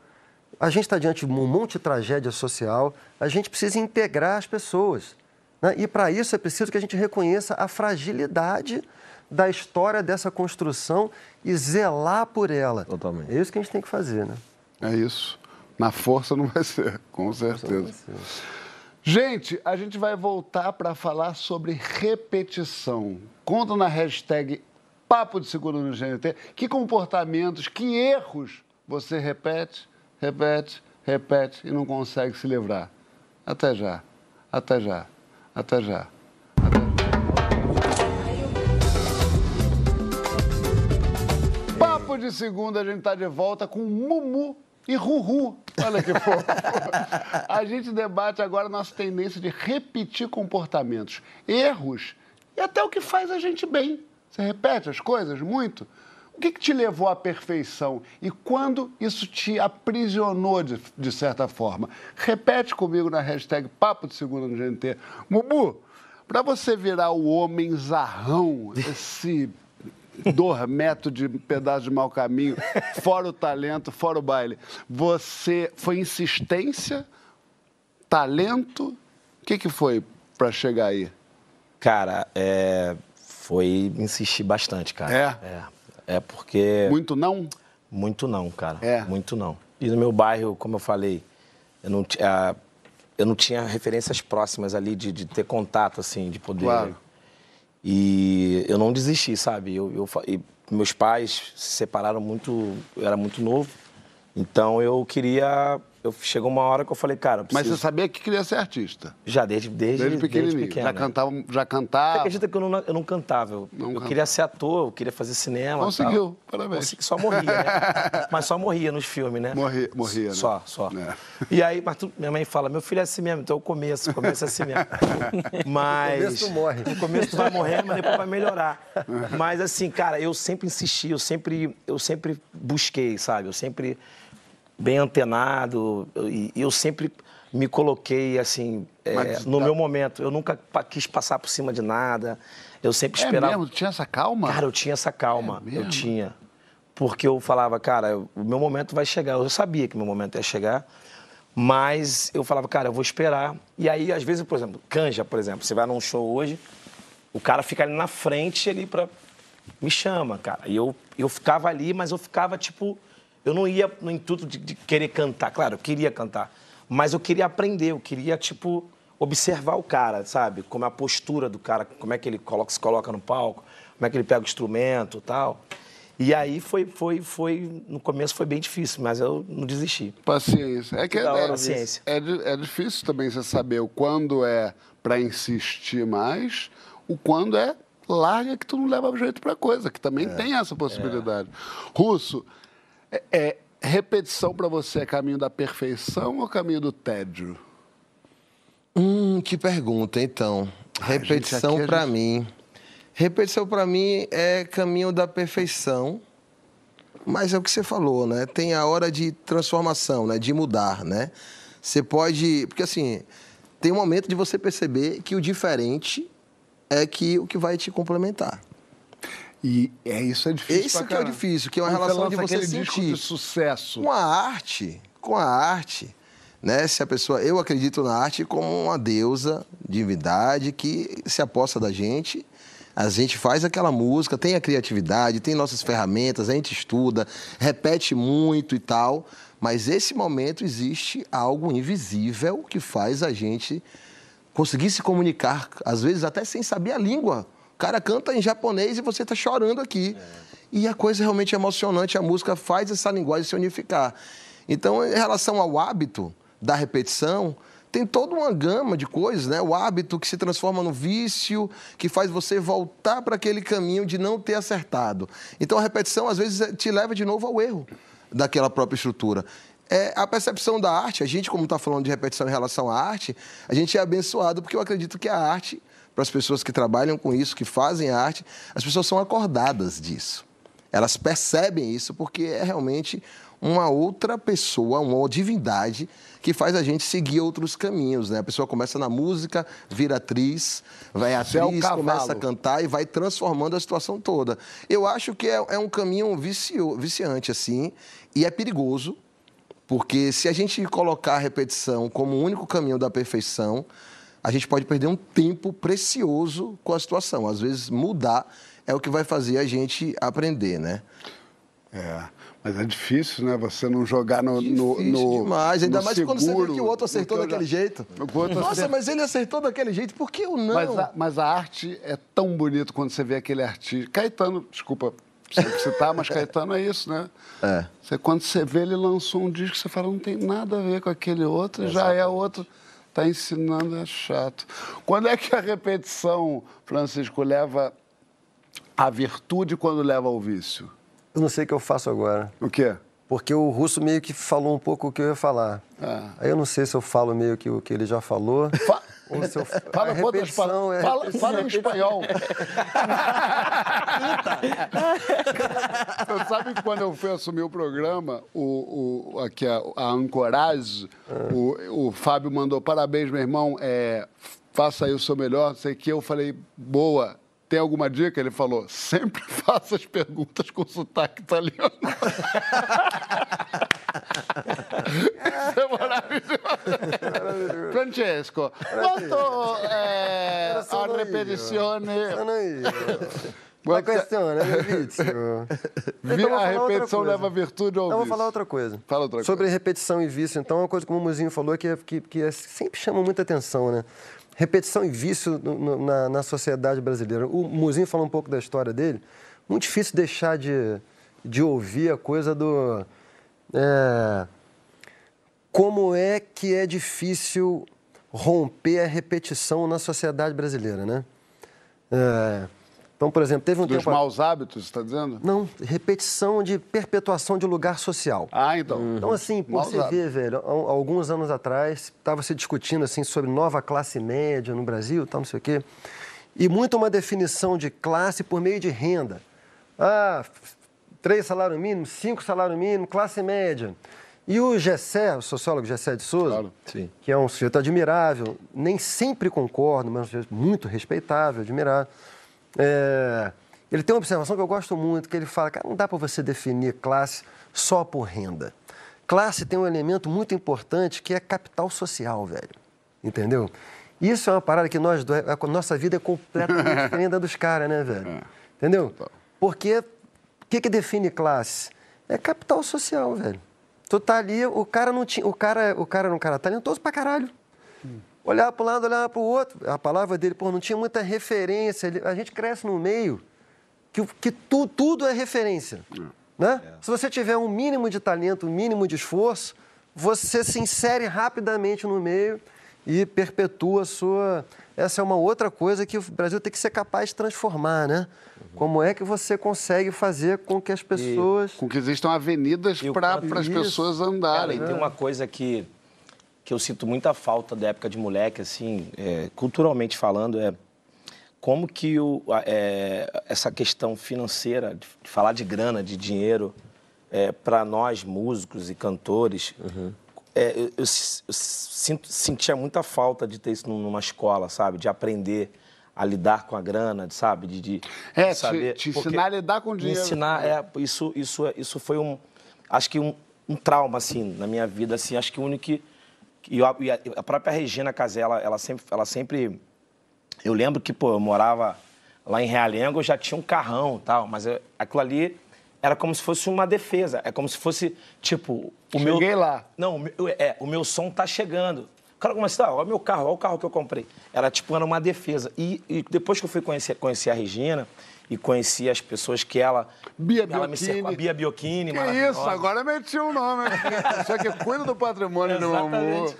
a gente está diante de um monte de tragédia social, a gente precisa integrar as pessoas. Né? E para isso é preciso que a gente reconheça a fragilidade da história dessa construção e zelar por ela. Totalmente. É isso que a gente tem que fazer, né? É isso. Na força não vai ser, com certeza. Gente, a gente vai voltar para falar sobre repetição. Conta na hashtag Papo de Seguro no GNT que comportamentos, que erros você repete, repete, repete e não consegue se livrar. Até já, até já, até já. Até já. Papo de segunda, a gente tá de volta com Mumu e Ruhu. Olha que fofo. A gente debate agora a nossa tendência de repetir comportamentos, erros e até o que faz a gente bem. Você repete as coisas muito? O que, que te levou à perfeição e quando isso te aprisionou de, de certa forma? Repete comigo na hashtag Papo de Segunda no GNT. Mumu, para você virar o homem zarrão, esse dormeto de pedaço de mau caminho, fora o talento, fora o baile. Você foi insistência, talento? O que, que foi para chegar aí? Cara, é, foi insistir bastante, cara. É? É, é porque... Muito não? Muito não, cara. É. Muito não. E no meu bairro, como eu falei, eu não, ti- ah, eu não tinha referências próximas ali de, de ter contato, assim, de poder. Claro. E eu não desisti, sabe? Eu, eu e meus pais se separaram muito, eu era muito novo. Então eu queria. Eu, chegou uma hora que eu falei, cara, eu Mas preciso. você sabia que queria ser artista? Já desde, desde, Desde pequenininho. pequeno, já, né? cantava, já Você cantava? acredita que eu não, eu não cantava? Eu, Não eu canta. queria ser ator, eu queria fazer cinema. Conseguiu, tal. parabéns. Consegui, só morria, né? Mas só morria nos filmes, né? Morria- morria, né? Só, só. É. E aí, mas tu- minha mãe fala, meu filho é assim mesmo, então o começo, o começo é assim mesmo. Mas... No começo tu morre. No começo tu vai morrer, mas depois vai melhorar. Mas assim, cara, eu sempre insisti, eu sempre, eu sempre busquei, sabe? Eu sempre bem antenado eu- e eu sempre me coloquei assim é, Mas no tá- meu momento. Eu nunca quis passar por cima de nada. Eu sempre É esperava. mesmo? Tinha essa calma? Cara, eu tinha essa calma. É eu tinha. Porque eu falava, cara, o meu momento vai chegar. Eu sabia que meu momento ia chegar. Mas eu falava, cara, eu vou esperar. E aí, às vezes, por exemplo, canja, por exemplo, você vai num show hoje, o cara fica ali na frente ali pra. Me chama, cara. E eu, eu ficava ali, mas eu ficava tipo. Eu não ia no intuito de, de querer cantar. Claro, eu queria cantar. Mas eu queria aprender, eu queria, tipo, observar o cara, sabe? Como é a postura do cara, como é que ele coloca, se coloca no palco, como é que ele pega o instrumento e tal. E aí foi, foi, foi. No começo foi bem difícil, mas eu não desisti. Paciência. É que, da hora é, é, di- é difícil também você saber o quando é para insistir mais, o quando é larga que tu não leva jeito pra coisa, que também É. tem essa possibilidade. Russo, é, é, repetição pra você é caminho da perfeição ou caminho do tédio? Hum, que pergunta, então. Ai, Repetição gente- mim. Repetição pra mim é caminho da perfeição. Mas é o que você falou, né? Tem a hora de transformação, né? De mudar, né? Você pode, porque assim, tem um momento de você perceber que o diferente é que o que vai te complementar. E é isso é difícil. Isso que é o difícil, que é uma Quando relação de lança você sentir. sucesso. Com a arte, com a arte, né? Se a pessoa, eu acredito na arte como uma deusa, divindade que se aposta da gente. A gente faz aquela música, tem a criatividade, tem nossas ferramentas, a gente estuda, repete muito e tal, mas esse momento existe algo invisível que faz a gente conseguir se comunicar, às vezes até sem saber a língua. Cara canta em japonês e você está chorando aqui. E a coisa realmente é emocionante, a música faz essa linguagem se unificar. Então, em relação ao hábito da repetição, tem toda uma gama de coisas, né? O hábito que se transforma no vício, que faz você voltar para aquele caminho de não ter acertado. Então, a repetição, às vezes, te leva de novo ao erro daquela própria estrutura. É, a percepção da arte, a gente, como está falando de repetição em relação à arte, a gente é abençoado porque eu acredito que a arte, para as pessoas que trabalham com isso, que fazem arte, as pessoas são acordadas disso. Elas percebem isso porque é realmente uma outra pessoa, uma divindade que faz a gente seguir outros caminhos, né? A pessoa começa na música, vira atriz, vai é atriz, começa a cantar e vai transformando a situação toda. Eu acho que é, é um caminho vicio, viciante, assim, e é perigoso, porque se a gente colocar a repetição como o único caminho da perfeição, a gente pode perder um tempo precioso com a situação. Às vezes, mudar é o que vai fazer a gente aprender, né? É, mas é difícil, né? Você não jogar no. no, no demais, ainda no mais quando você vê seguro, que o outro acertou daquele jeito. Nossa, mas ele acertou daquele jeito, por que eu não? Mas a, mas a arte é tão bonito quando você vê aquele artista. Caetano, desculpa sempre citar, mas Caetano é isso, né? É. Você, quando você vê ele lançou um disco, você fala, não tem nada a ver com aquele outro, já é outro. Tá ensinando, é chato. Quando é que a repetição, Francisco, leva a virtude quando leva ao vício? Eu não sei o que eu faço agora. O quê? Porque o russo meio que falou um pouco o que eu ia falar. Ah. Aí eu não sei se eu falo meio que o que ele já falou. Fa- ou se eu... Fala palavras. é Fala, fala em espanhol. Você sabe que quando eu fui assumir o programa, o, o, aqui a, a Ancorage, o, o Fábio mandou parabéns, meu irmão, é, faça aí o seu melhor, sei que. Eu falei, boa. Tem alguma dica? Ele falou, sempre faça as perguntas com sotaque italiano. Isso é maravilhoso. Francesco, quanto é, a sono io. repetizione... Sono io. Questione è vizio. Vi- Então, a repetição leva virtude ao Então, vou vício. falar outra coisa. Fala outra Sobre coisa. repetição e vício. Então, é uma coisa que o Mumuzinho falou que, é- que, que é- sempre chama muita atenção, né? Repetição e vício no- no- na, na sociedade brasileira. O Mumuzinho falou um pouco da história dele. Muito difícil deixar de, de ouvir a coisa do... é, como é que é difícil romper a repetição na sociedade brasileira, né? É, então, por exemplo, teve um Dos tempo... maus hábitos, você está dizendo? Não, repetição de perpetuação de lugar social. Ah, então. Então, assim, pô, Maus você hábitos. vê, velho, alguns anos atrás, estava se discutindo, assim, sobre nova classe média no Brasil, tal, não sei o quê. E muito uma definição de classe por meio de renda. Ah, três salários mínimos, cinco salários mínimos, classe média. E o Gessé, o sociólogo Gessé de Souza, Claro. Que é um sujeito admirável, nem sempre concordo, mas é um sujeito muito respeitável, admirável. É, ele tem uma observação que eu gosto muito, que ele fala, cara, não dá para você definir classe só por renda. Classe tem um elemento muito importante que é capital social, velho. Entendeu? Isso é uma parada que nós, a nossa vida é completamente diferente da dos caras, né, velho? Entendeu? Porque o que, que define classe? É capital social, velho. Tu tá ali, o cara não tinha. O cara, o cara era um cara talentoso pra caralho. Olhava para um lado, olhava para o outro. A palavra dele, pô, não tinha muita referência. A gente cresce no meio que, que tu- tudo é referência. Né? Se você tiver um mínimo de talento, um mínimo de esforço, você se insere rapidamente no meio e perpetua a sua. Essa é uma outra coisa que o Brasil tem que ser capaz de transformar, né? Como é que você consegue fazer com que as pessoas. Com que existam avenidas E para quanto as pessoas Cara, andarem. e tem uma coisa que, que eu sinto muita falta da época de moleque, assim, é, culturalmente falando, é como que o, é, essa questão financeira, de, de falar de grana, de dinheiro, é, para nós músicos e cantores, é, eu, eu eu sinto, sentia muita falta de ter isso num- numa escola, sabe? De aprender a lidar com a grana, sabe? De, de É, de te- saber. te Porque ensinar a lidar com me dinheiro. ensinar, é, isso, isso, isso foi um, acho que um, um trauma, assim, na minha vida, assim, acho que o único que, e a, e a- própria Regina Casella, ela sempre, ela sempre, eu lembro que, pô, eu morava lá em Realengo, eu já tinha um carrão e tal, mas eu- aquilo ali era como se fosse uma defesa, é como se fosse, tipo, o meu... Cheguei lá. Não, é, o meu som tá chegando. O cara começa, tá, olha o meu carro, olha o carro que eu comprei. Era tipo, era uma defesa. E, e depois que eu fui conhecer, conhecer a Regina e conheci as pessoas que ela... Bia ela me cercou, a. Bia Biocchini, Que isso, agora meti um nome. Só que cuida do patrimônio do amor.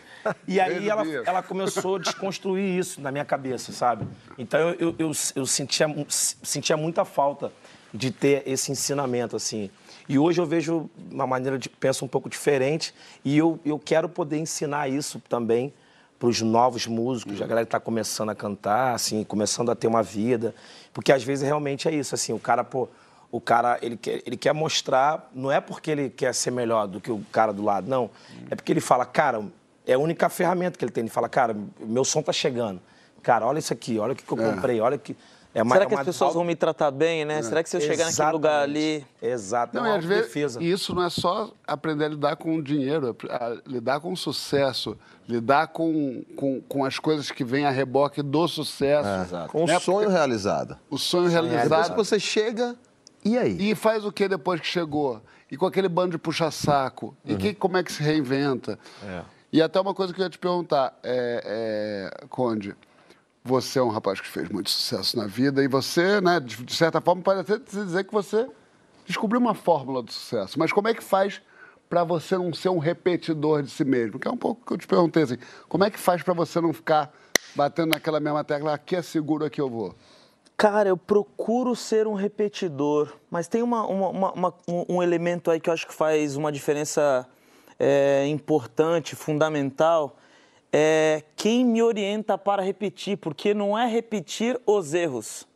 E aí ela, ela começou a desconstruir isso na minha cabeça, sabe? Então eu, eu, eu, sentia, sentia muita falta de ter esse ensinamento, assim. E hoje eu vejo uma maneira de penso um pouco diferente e eu, eu quero poder ensinar isso também para os novos músicos, a galera que está começando a cantar, assim, começando a ter uma vida. Porque às vezes realmente é isso, assim, o cara, pô, o cara, ele quer, ele quer mostrar, não é porque ele quer ser melhor do que o cara do lado, não. É porque ele fala, cara, é a única ferramenta que ele tem. Ele fala, cara, meu som tá chegando. Cara, olha isso aqui, olha o que, que eu comprei, olha que. É uma, Será é que uma as pessoas vão me tratar bem, né? Será que se eu chegar naquele lugar ali. Exato, Não, é uma às vezes autodefesa. isso não é só aprender a lidar com o dinheiro, é a lidar com o sucesso, lidar com, com, com as coisas que vêm a reboque do sucesso. Com o Né? sonho realizado. O sonho Depois que realizado. você chega, e aí? E faz o que depois que chegou? E com aquele bando de puxa-saco? E que, como é que se reinventa? E até uma coisa que eu ia te perguntar, é, é, Conde, você é um rapaz que fez muito sucesso na vida e você, né, de, certa forma, pode até dizer que você descobriu uma fórmula do sucesso. Mas como é que faz para você não ser um repetidor de si mesmo? Que é um pouco que eu te perguntei assim. Como é que faz para você não ficar batendo naquela mesma tecla? Aqui é seguro, aqui eu vou. Cara, eu procuro ser um repetidor, mas tem uma, uma- uma- um, um elemento aí que eu acho que faz uma diferença é, importante, fundamental, é quem me orienta para repetir, porque não é repetir os erros,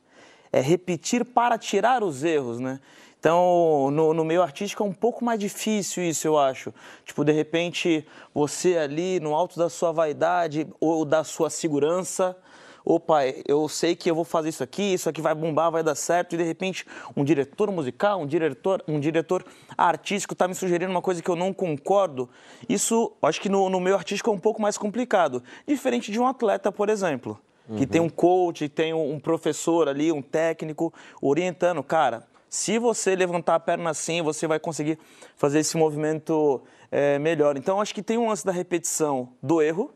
é repetir para tirar os erros, né? Então, no, no meio artístico é um pouco mais difícil isso, eu acho. Tipo, de repente, você ali no alto da sua vaidade ou da sua segurança, opa, eu sei que eu vou fazer isso aqui, isso aqui vai bombar, vai dar certo, e de repente um diretor musical, um diretor, um diretor artístico está me sugerindo uma coisa que eu não concordo. Isso, acho que no, no meio artístico é um pouco mais complicado. Diferente de um atleta, por exemplo, que tem um coach, tem um professor ali, um técnico orientando, cara. Se você levantar a perna assim, você vai conseguir fazer esse movimento eh, melhor. Então, acho que tem um lance da repetição do erro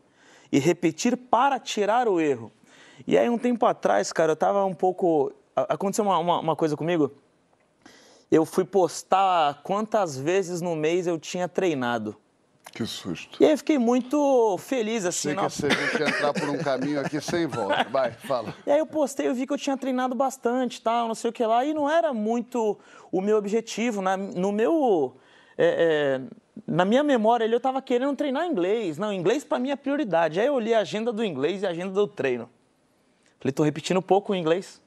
e repetir para tirar o erro. E aí, um tempo atrás, cara, eu tava um pouco. Aconteceu uma, uma, uma coisa comigo. Eu fui postar quantas vezes no mês eu tinha treinado. Que susto. E aí eu fiquei muito feliz, assim. Sei que nossa. se a gente entrar por um caminho aqui sem volta. Vai, fala. E aí eu postei, eu vi que eu tinha treinado bastante, tal, não sei o que lá, e não era muito o meu objetivo. Na, no meu, é, é, na minha memória eu estava querendo treinar inglês. Não, inglês para mim é prioridade. Aí eu olhei a agenda do inglês e a agenda do treino. Falei, tô repetindo pouco o inglês.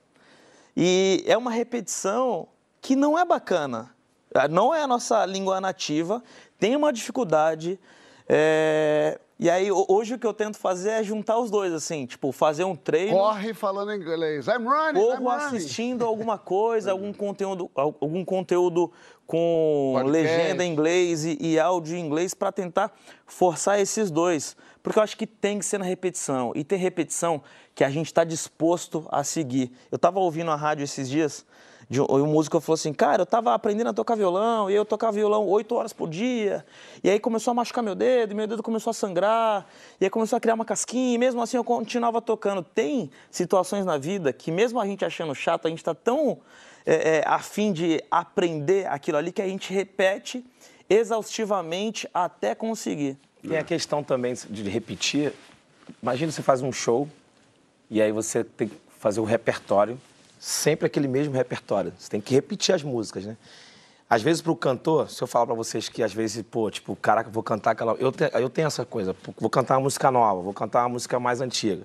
E é uma repetição que não é bacana. Ah, Não é a nossa língua nativa, tem uma dificuldade. é, E aí, ho- hoje o que eu tento fazer é juntar os dois, assim, tipo, fazer um treino. Corre falando inglês. I'm running, I'm Ou running. assistindo alguma coisa, algum conteúdo, al- algum conteúdo com Podcast. legenda em inglês e, e áudio em inglês para tentar forçar esses dois. Porque eu acho que tem que ser na repetição. E tem repetição que a gente está disposto a seguir. Eu estava ouvindo a rádio esses dias de um, músico falou assim, cara, eu estava aprendendo a tocar violão e eu tocava violão oito horas por dia. E aí começou a machucar meu dedo, e meu dedo começou a sangrar, e aí começou a criar uma casquinha, e mesmo assim eu continuava tocando. Tem situações na vida que mesmo a gente achando chato, a gente está tão é, é, a fim de aprender aquilo ali que a gente repete exaustivamente até conseguir. Tem a questão também de repetir. Imagina você faz um show e aí você tem que fazer o repertório, sempre aquele mesmo repertório. Você tem que repetir as músicas, né? Às vezes, para o cantor, se eu falar para vocês que às vezes, pô, tipo, caraca, vou cantar aquela. Eu, te- eu tenho essa coisa, vou cantar uma música nova, vou cantar uma música mais antiga.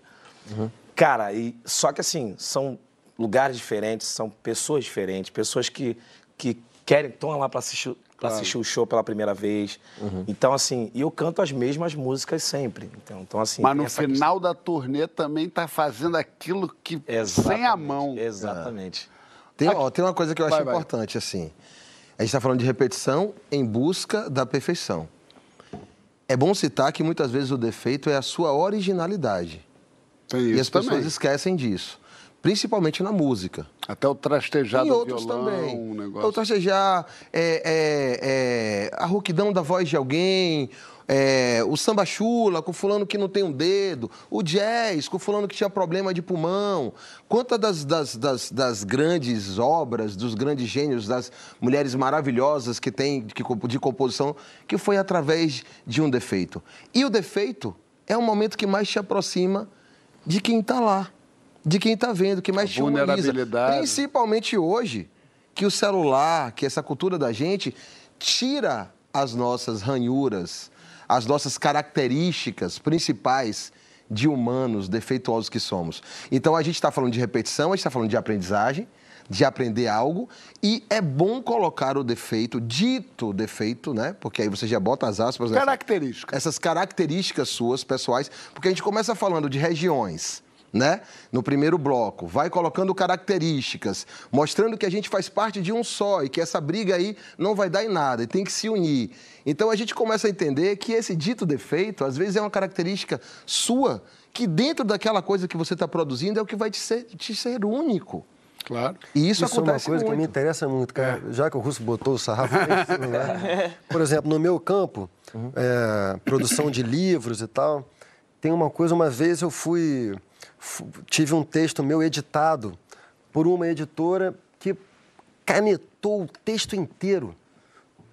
Cara, e, só que assim, são lugares diferentes, são pessoas diferentes, pessoas que, que querem, estão lá para assistir, pra assistir o show pela primeira vez. Então, assim, e eu canto as mesmas músicas sempre. Então, então assim. Mas no final da turnê também tá fazendo aquilo que questão- sem a Exatamente, mão. Exatamente. Tem, ó, tem uma coisa que eu acho Vai, vai. importante, assim. A gente está falando de repetição em busca da perfeição. É bom citar que muitas vezes o defeito é a sua originalidade. Tem e isso as pessoas também. esquecem disso. Principalmente na música. Até o trastejar e do outros violão, também. um negócio. O trastejar, é, é, é, a rouquidão da voz de alguém, é, o samba chula com fulano que não tem um dedo, o jazz com fulano que tinha problema de pulmão. Quantas das, das, das, das grandes obras, dos grandes gênios, das mulheres maravilhosas que tem de, de composição, que foi através de um defeito. E o defeito é o momento que mais te aproxima de quem está lá, de quem está vendo, que mais A te vulnerabilidade. Principalmente hoje, que o celular, que essa cultura da gente, tira as nossas ranhuras, as nossas características principais de humanos defeituosos que somos. Então a gente está falando de repetição, a gente está falando de aprendizagem, de aprender algo e é bom colocar o defeito, dito defeito, né? Porque aí você já bota as aspas. nessa- Características. essas características suas pessoais, porque a gente começa falando de regiões. Né? No primeiro bloco, vai colocando características, mostrando que a gente faz parte de um só e que essa briga aí não vai dar em nada e tem que se unir. Então a gente começa a entender que esse dito defeito, às vezes, é uma característica sua, que dentro daquela coisa que você está produzindo é o que vai te ser, te ser único. Claro. E isso, Isso, é uma acontece coisa que me muito. interessa muito, cara. Já que o Russo botou o sarrafo cima, né? Por exemplo, no meu campo, é, produção de livros e tal, tem uma coisa, uma vez eu fui, fu- tive um texto meu editado por uma editora que canetou o texto inteiro,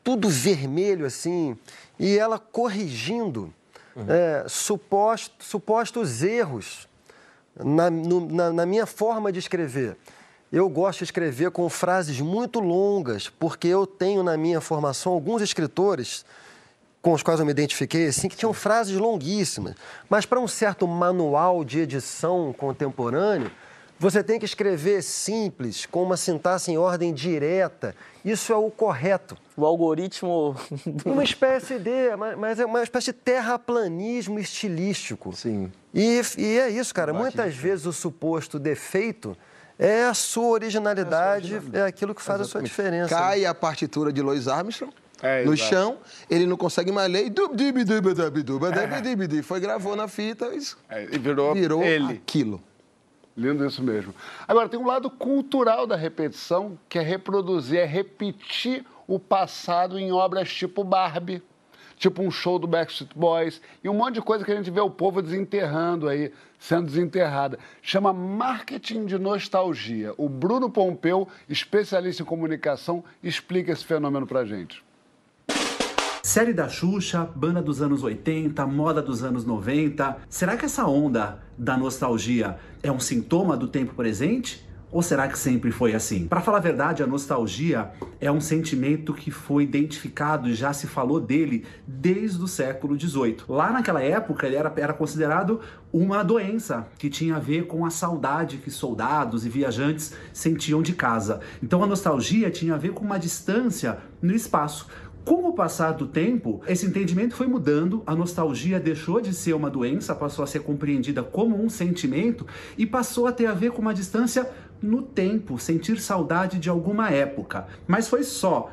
tudo vermelho assim, e ela corrigindo é, suposto- supostos erros na, no- na- na minha forma de escrever. Eu gosto de escrever com frases muito longas, porque eu tenho na minha formação alguns escritores com os quais eu me identifiquei, assim, que tinham frases longuíssimas. Mas para um certo manual de edição contemporâneo, você tem que escrever simples, com uma sintaxe em ordem direta. Isso é o correto. O algoritmo. Uma espécie de, mas- é uma espécie de terraplanismo estilístico. Sim. E, e é isso, cara. Muitas vezes o suposto defeito é a sua originalidade, é aquilo que faz a sua diferença. Cai a partitura de Louis Armstrong É, no exato. chão, ele não consegue mais ler e foi, gravou na fita isso É, e virou, virou ele. aquilo. Lindo isso mesmo. Agora, tem um lado cultural da repetição, que é reproduzir, é repetir o passado em obras tipo Barbie, tipo um show do Backstreet Boys, e um monte de coisa que a gente vê o povo desenterrando aí, sendo desenterrada. Chama marketing de nostalgia. O Bruno Pompeu, especialista em comunicação, explica esse fenômeno pra gente. Série da Xuxa, banda dos anos 80, moda dos anos 90. Será que essa onda da nostalgia é um sintoma do tempo presente? Ou será que sempre foi assim? Para falar a verdade, a nostalgia é um sentimento que foi identificado e já se falou dele desde o século XVIII. Lá naquela época, ele era, era considerado uma doença que tinha a ver com a saudade que soldados e viajantes sentiam de casa. Então a nostalgia tinha a ver com uma distância no espaço. Com o passar do tempo, esse entendimento foi mudando, a nostalgia deixou de ser uma doença, passou a ser compreendida como um sentimento e passou a ter a ver com uma distância no tempo, sentir saudade de alguma época. Mas foi só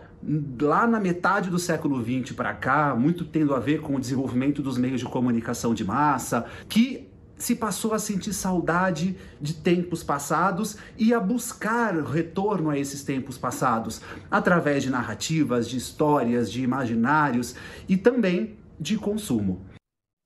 lá na metade do século XX para cá, muito tendo a ver com o desenvolvimento dos meios de comunicação de massa, que se passou a sentir saudade de tempos passados e a buscar retorno a esses tempos passados através de narrativas, de histórias, de imaginários e também de consumo.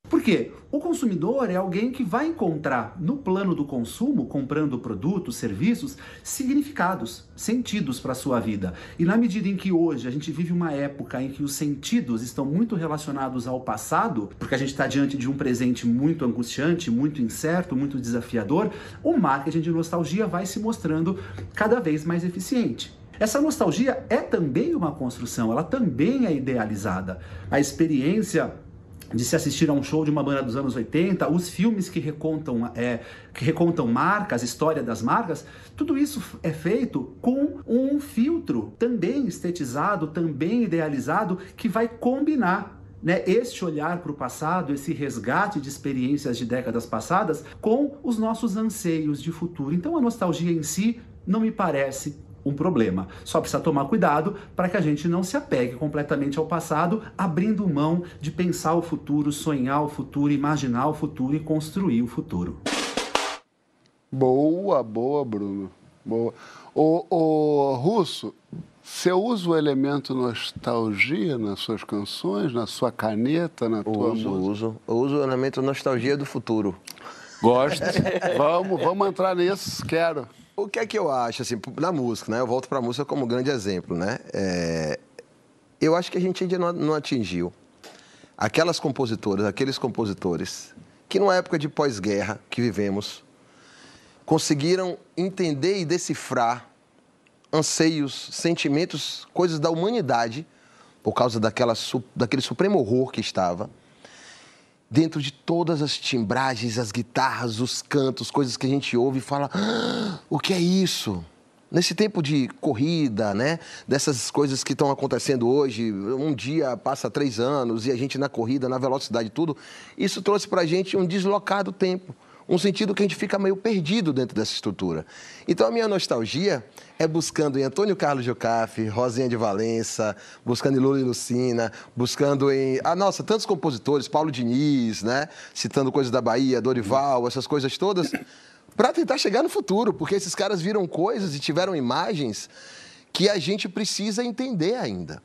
Por quê? O consumidor é alguém que vai encontrar no plano do consumo, comprando produtos, serviços, significados, sentidos para a sua vida. E na medida em que hoje a gente vive uma época em que os sentidos estão muito relacionados ao passado, porque a gente está diante de um presente muito angustiante, muito incerto, muito desafiador, o marketing de nostalgia vai se mostrando cada vez mais eficiente. Essa nostalgia é também uma construção, ela também é idealizada. A experiência de se assistir a um show de uma banda dos anos 80, os filmes que recontam, é, que recontam marcas, história das marcas, tudo isso é feito com um filtro também estetizado, também idealizado, que vai combinar né, este olhar para o passado, esse resgate de experiências de décadas passadas com os nossos anseios de futuro. Então a nostalgia em si não me parece um problema. Só precisa tomar cuidado para que a gente não se apegue completamente ao passado, abrindo mão de pensar o futuro, sonhar o futuro, imaginar o futuro e construir o futuro. Boa, boa, Bruno. Boa. O, o Russo, você usa o elemento nostalgia nas suas canções, na sua caneta, na tua Uso, música? uso. Eu uso o elemento nostalgia do futuro. Gosto. vamos, vamos entrar nisso, quero. O que é que eu acho, assim, na música, né? Eu volto para a música como grande exemplo, né? É, Eu acho que a gente ainda não, não atingiu aquelas compositoras, aqueles compositores que, numa época de pós-guerra que vivemos, conseguiram entender e decifrar anseios, sentimentos, coisas da humanidade, por causa daquela, daquele supremo horror que estava, dentro de todas as timbragens, as guitarras, os cantos, coisas que a gente ouve e fala: "Ah, o que é isso? Nesse tempo de corrida, né? Dessas coisas que estão acontecendo hoje, um dia passa três anos e a gente na corrida, na velocidade tudo, isso trouxe para a gente um deslocado tempo, um sentido que a gente fica meio perdido dentro dessa estrutura. Então a minha nostalgia é buscando em Antônio Carlos Jocafe, Rosinha de Valença, buscando em Lula e Lucina, buscando em. Ah, nossa, tantos compositores, Paulo Diniz, né? Citando coisas da Bahia, Dorival, essas coisas todas para tentar chegar no futuro, porque esses caras viram coisas e tiveram imagens que a gente precisa entender ainda.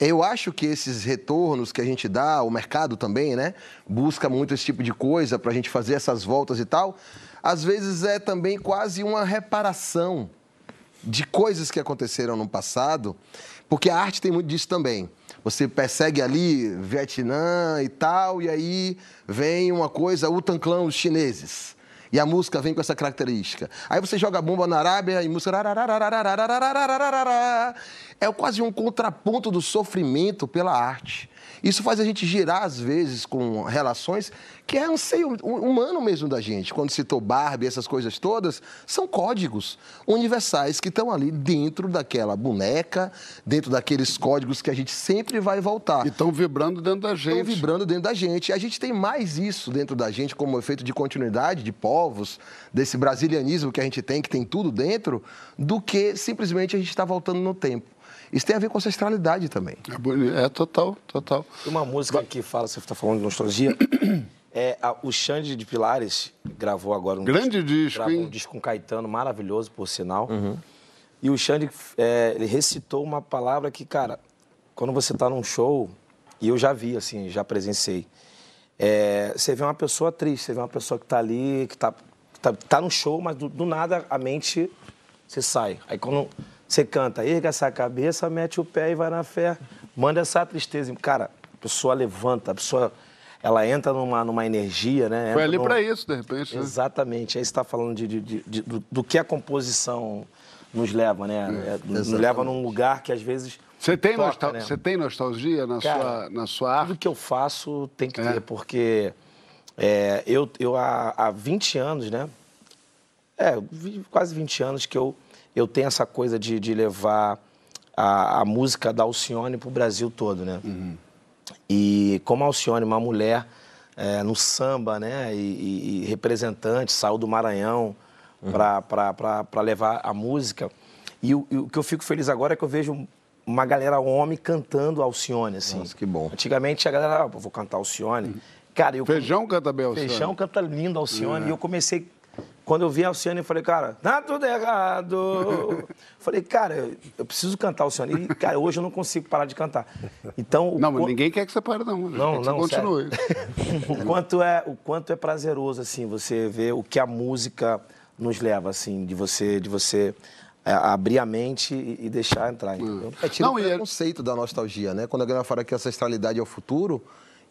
Eu acho que esses retornos que a gente dá, o mercado também, né, busca muito esse tipo de coisa para a gente fazer essas voltas e tal. Às vezes é também quase uma reparação de coisas que aconteceram no passado, porque a arte tem muito disso também. Você persegue ali Vietnã e tal, e aí vem uma coisa, o Clan, os chineses. E a música vem com essa característica. Aí você joga bomba na Arábia e música. É quase um contraponto do sofrimento pela arte. Isso faz a gente girar, às vezes, com relações que é anseio humano mesmo da gente. Quando citou Barbie, essas coisas todas, são códigos universais que estão ali dentro daquela boneca, dentro daqueles códigos que a gente sempre vai voltar. E estão vibrando dentro da gente. Estão vibrando dentro da gente. E a gente tem mais isso dentro da gente como efeito de continuidade de povos, desse brasilianismo que a gente tem, que tem tudo dentro, do que simplesmente a gente está voltando no tempo. Isso tem a ver com ancestralidade também. É, bonito. é total, total. Tem uma música que fala, você está falando de nostalgia, é a, o Xande de Pilares gravou agora um Grande disco, gravou hein? um disco com Caetano, maravilhoso, por sinal. E o Xande, é, ele recitou uma palavra que, cara, quando você está num show, e eu já vi, assim, já presenciei, é, você vê uma pessoa triste, você vê uma pessoa que está ali, que está tá, tá no show, mas do, do nada a mente, você sai. Aí quando você canta, erga essa cabeça, mete o pé e vai na fé. Manda essa tristeza. Cara, a pessoa levanta, a pessoa ela entra numa, numa energia, né? Foi ali num- para isso, de repente. né? Exatamente. Aí você está falando de, de- de- de- do, do que a composição nos leva, né? É, nos leva num lugar que às vezes. Você tem, toca, nostal- né? você tem nostalgia na, Cara, sua, na sua arte? Tudo que eu faço tem que É. ter, porque é, eu, eu há, há 20 anos, né? É, quase 20 anos que eu, eu tenho essa coisa de, de levar a, a música da Alcione para o Brasil todo, né? E como a Alcione, uma mulher é, no samba, né? E, e- e representante, saiu do Maranhão para levar a música. E o, e o que eu fico feliz agora é que eu vejo uma galera homem cantando Alcione, assim. Nossa, que bom. Antigamente a galera, ah, eu vou cantar Alcione. Cara, eu Feijão canta bem, Alcione. Feijão canta lindo É. Alcione. E eu comecei. Quando eu vi a Alcione, eu falei, cara, tá tudo errado. falei, cara, eu- preciso cantar Alcione. E, cara, hoje eu não consigo parar de cantar. Então, o Não, mas ninguém quer que você pare, não. Não, que não, Você continue. o quanto é o quanto é prazeroso assim você ver o que a música nos leva assim de você de você é, abrir a mente e, e deixar entrar entendeu? É, Não, o e é- preconceito da nostalgia, né? Quando a galera fala que a ancestralidade é o futuro,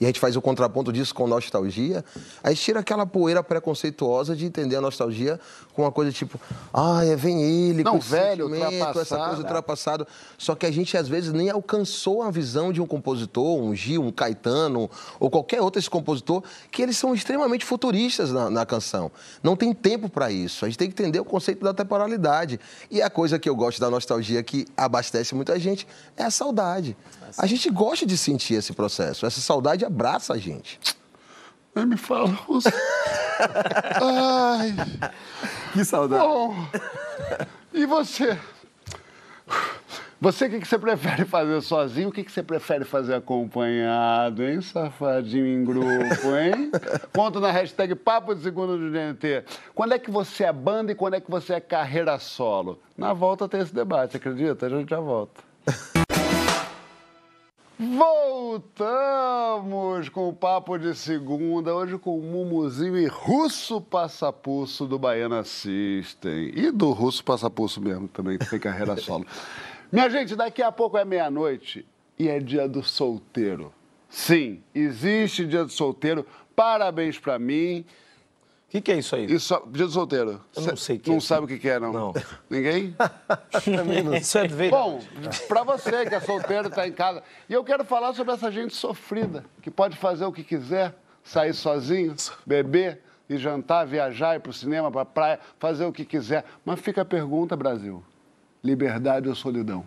e a gente faz o contraponto disso com nostalgia, a gente tira aquela poeira preconceituosa de entender a nostalgia com uma coisa tipo, ah, é, vem ele, Não, com velho, sentimento, essa ultrapassado. coisa ultrapassada. Só que a gente, às vezes, nem alcançou a visão de um compositor, um Gil, um Caetano, ou qualquer outro esse compositor, que eles são extremamente futuristas na, na canção. Não tem tempo para isso. A gente tem que entender o conceito da temporalidade. E a coisa que eu gosto da nostalgia que abastece muita gente é a saudade. A gente gosta de sentir esse processo. Essa saudade abraça a gente. Ai, me fala. Ai. Que saudade. Bom, e você? Você, o que, que você prefere fazer sozinho? O que, que você prefere fazer acompanhado, hein? Safadinho em grupo, hein? Conta na hashtag Papo de Segundo do GNT. Quando é que você é banda e quando é que você é carreira solo? Na volta tem esse debate, acredita? A gente já volta. Voltamos com o Papo de Segunda, hoje com o Mumuzinho e Russo Passapulso do Baiana System. E do Russo Passapulso mesmo, também, tem carreira solo. Minha gente, daqui a pouco é meia-noite e é dia do solteiro. Sim, existe dia do solteiro. Parabéns pra mim. O que, que é isso aí? E só, dia do solteiro. Eu não sei o que Não é. sabe o que que é, não? Não. Ninguém? Isso é verdade. Bom, para você que é solteiro, está em casa. E eu quero falar sobre essa gente sofrida, que pode fazer o que quiser, sair sozinho, beber e jantar, viajar, ir para o cinema, para praia, fazer o que quiser. Mas fica a pergunta, Brasil. liberdade ou solidão?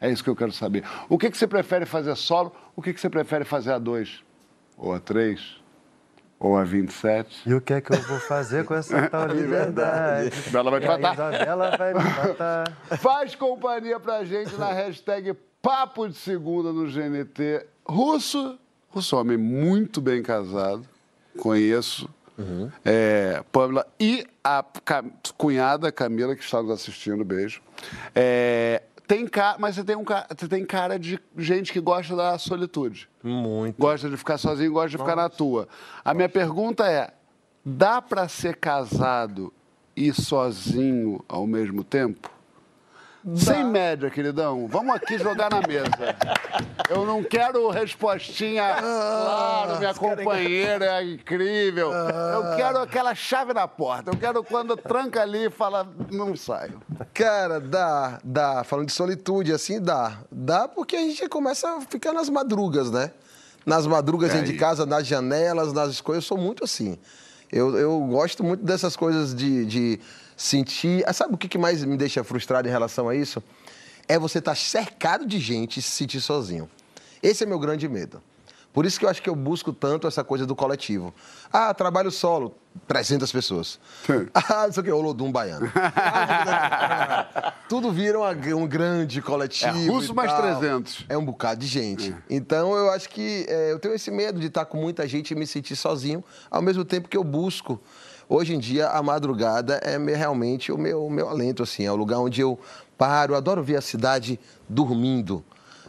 É isso que eu quero saber. O que, que você prefere fazer solo? O que, que você prefere fazer a dois? Ou a três? Ou a 27? E o que é que eu vou fazer com essa tal liberdade? Bela vai te matar. Isabela vai me matar. Faz companhia pra gente na hashtag Papo de Segunda no GNT. Russo, Russo é homem muito bem casado, conheço. É, Pamela e a cunhada Camila, que está nos assistindo, beijo. É, tem ca... Mas você tem, um você tem cara de gente que gosta da solitude. Muito. Gosta de ficar sozinho, gosta de ficar na tua. A minha pergunta é: dá pra ser casado e sozinho ao mesmo tempo? Sem média, queridão. Vamos aqui jogar na mesa. Eu não quero respostinha, claro, minha companheira é incrível. Eu quero aquela chave na porta. Eu quero quando tranca ali e fala, não saio. Cara, dá, dá. Falando de solitude, assim, dá. Dá porque a gente começa a ficar nas madrugas, né? Nas madrugas dentro de casa, nas janelas, nas coisas. Eu sou muito assim. Eu, eu gosto muito dessas coisas de, de sentir. Ah, Sabe o que mais me deixa frustrado em relação a isso? É você estar cercado de gente e se sentir sozinho. Esse é meu grande medo. Por isso que eu acho que eu busco tanto essa coisa do coletivo. Ah, trabalho solo, 300 pessoas. Ah, não sei o que, Olodum Baiano. Tudo vira um grande coletivo. É, russo mais tal. 300. É um bocado de gente. Então eu acho que é, eu tenho esse medo de estar com muita gente e me sentir sozinho, ao mesmo tempo que eu busco. Hoje em dia, a madrugada é me- realmente o meu, o meu alento, assim. É o lugar onde eu paro. Adoro ver a cidade dormindo.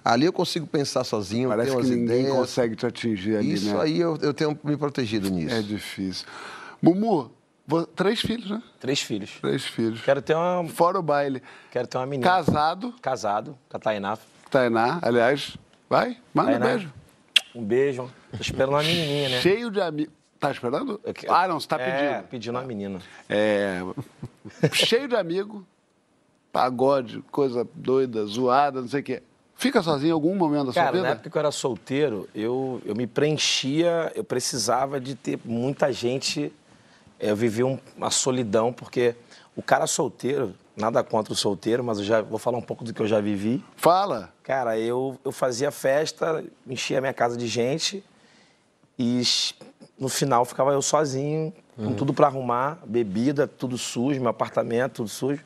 Ali eu consigo pensar sozinho, Parece que ninguém ideias. consegue te atingir ali, Isso né? aí eu, eu tenho me protegido nisso. É difícil. Mumu, três filhos, né? Três filhos. Três filhos. Quero ter uma, Fora o baile. quero ter uma menina. Casado, Casado, com a Tainá. Tainá, aliás, vai, manda um Tainá. beijo. Um beijo. Tô esperando uma menininha, né? Cheio de amigos. Tá esperando? Que- Ah, não, você tá É, pedindo. pedindo uma menina. É, cheio de amigo, pagode, coisa doida, zoada, não sei o quê. Fica sozinho em algum momento da sua Cara, vida? na época que eu era solteiro, eu, eu me preenchia, eu precisava de ter muita gente. Eu vivia um- uma solidão, porque o cara solteiro, nada contra o solteiro, mas eu já vou falar um pouco do que eu já vivi. Fala. Cara, eu, eu fazia festa, enchia a minha casa de gente e no final ficava eu sozinho, com tudo para arrumar, bebida, tudo sujo, meu apartamento, tudo sujo.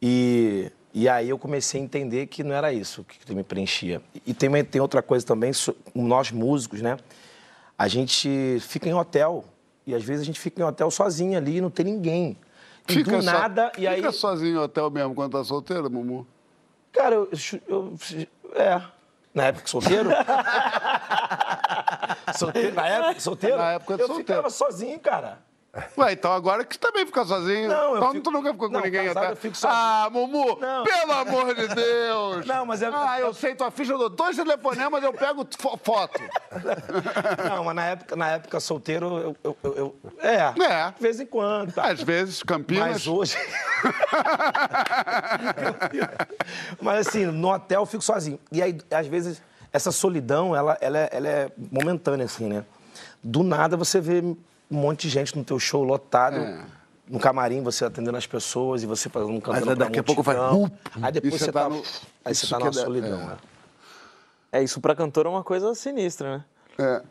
E, e aí eu comecei a entender que não era isso que, me preenchia. E tem, tem outra coisa também, so- nós músicos, né? A gente fica em hotel e às vezes a gente fica em hotel sozinho ali, não tem ninguém. E Fica do nada, e aí... Fica sozinho no hotel mesmo quando tá solteiro, Mumu? Cara, eu, eu- É. Na época solteiro? solteiro? Na época solteiro? Na época de eu solteiro. ficava sozinho, cara. Ué, então agora que você também fica sozinho. Não, eu então fico- tu nunca ficou com Não, ninguém casado até. eu fico sozinho. Ah, Mumu, Não. pelo amor de Deus. Não, mas é- Ah, eu sei tua ficha, eu dou dois telefonemas, eu pego fo- foto. Não, mas na época, na época solteiro, eu, eu, eu- eu- É. É. De vez em quando. Tá. Às vezes, Campinas. Mas hoje. Mas assim, no hotel eu fico sozinho. E aí, às vezes, essa solidão, ela, ela, é, ela é momentânea, assim, né? Do nada você vê um monte de gente no teu show lotado. É. No camarim, você atendendo as pessoas e você fazendo um cantando daqui a pouco vai, Aí depois você você tá tá, no- aí você tá na dá- solidão, é. né? É, isso pra cantor é uma coisa sinistra, né? É.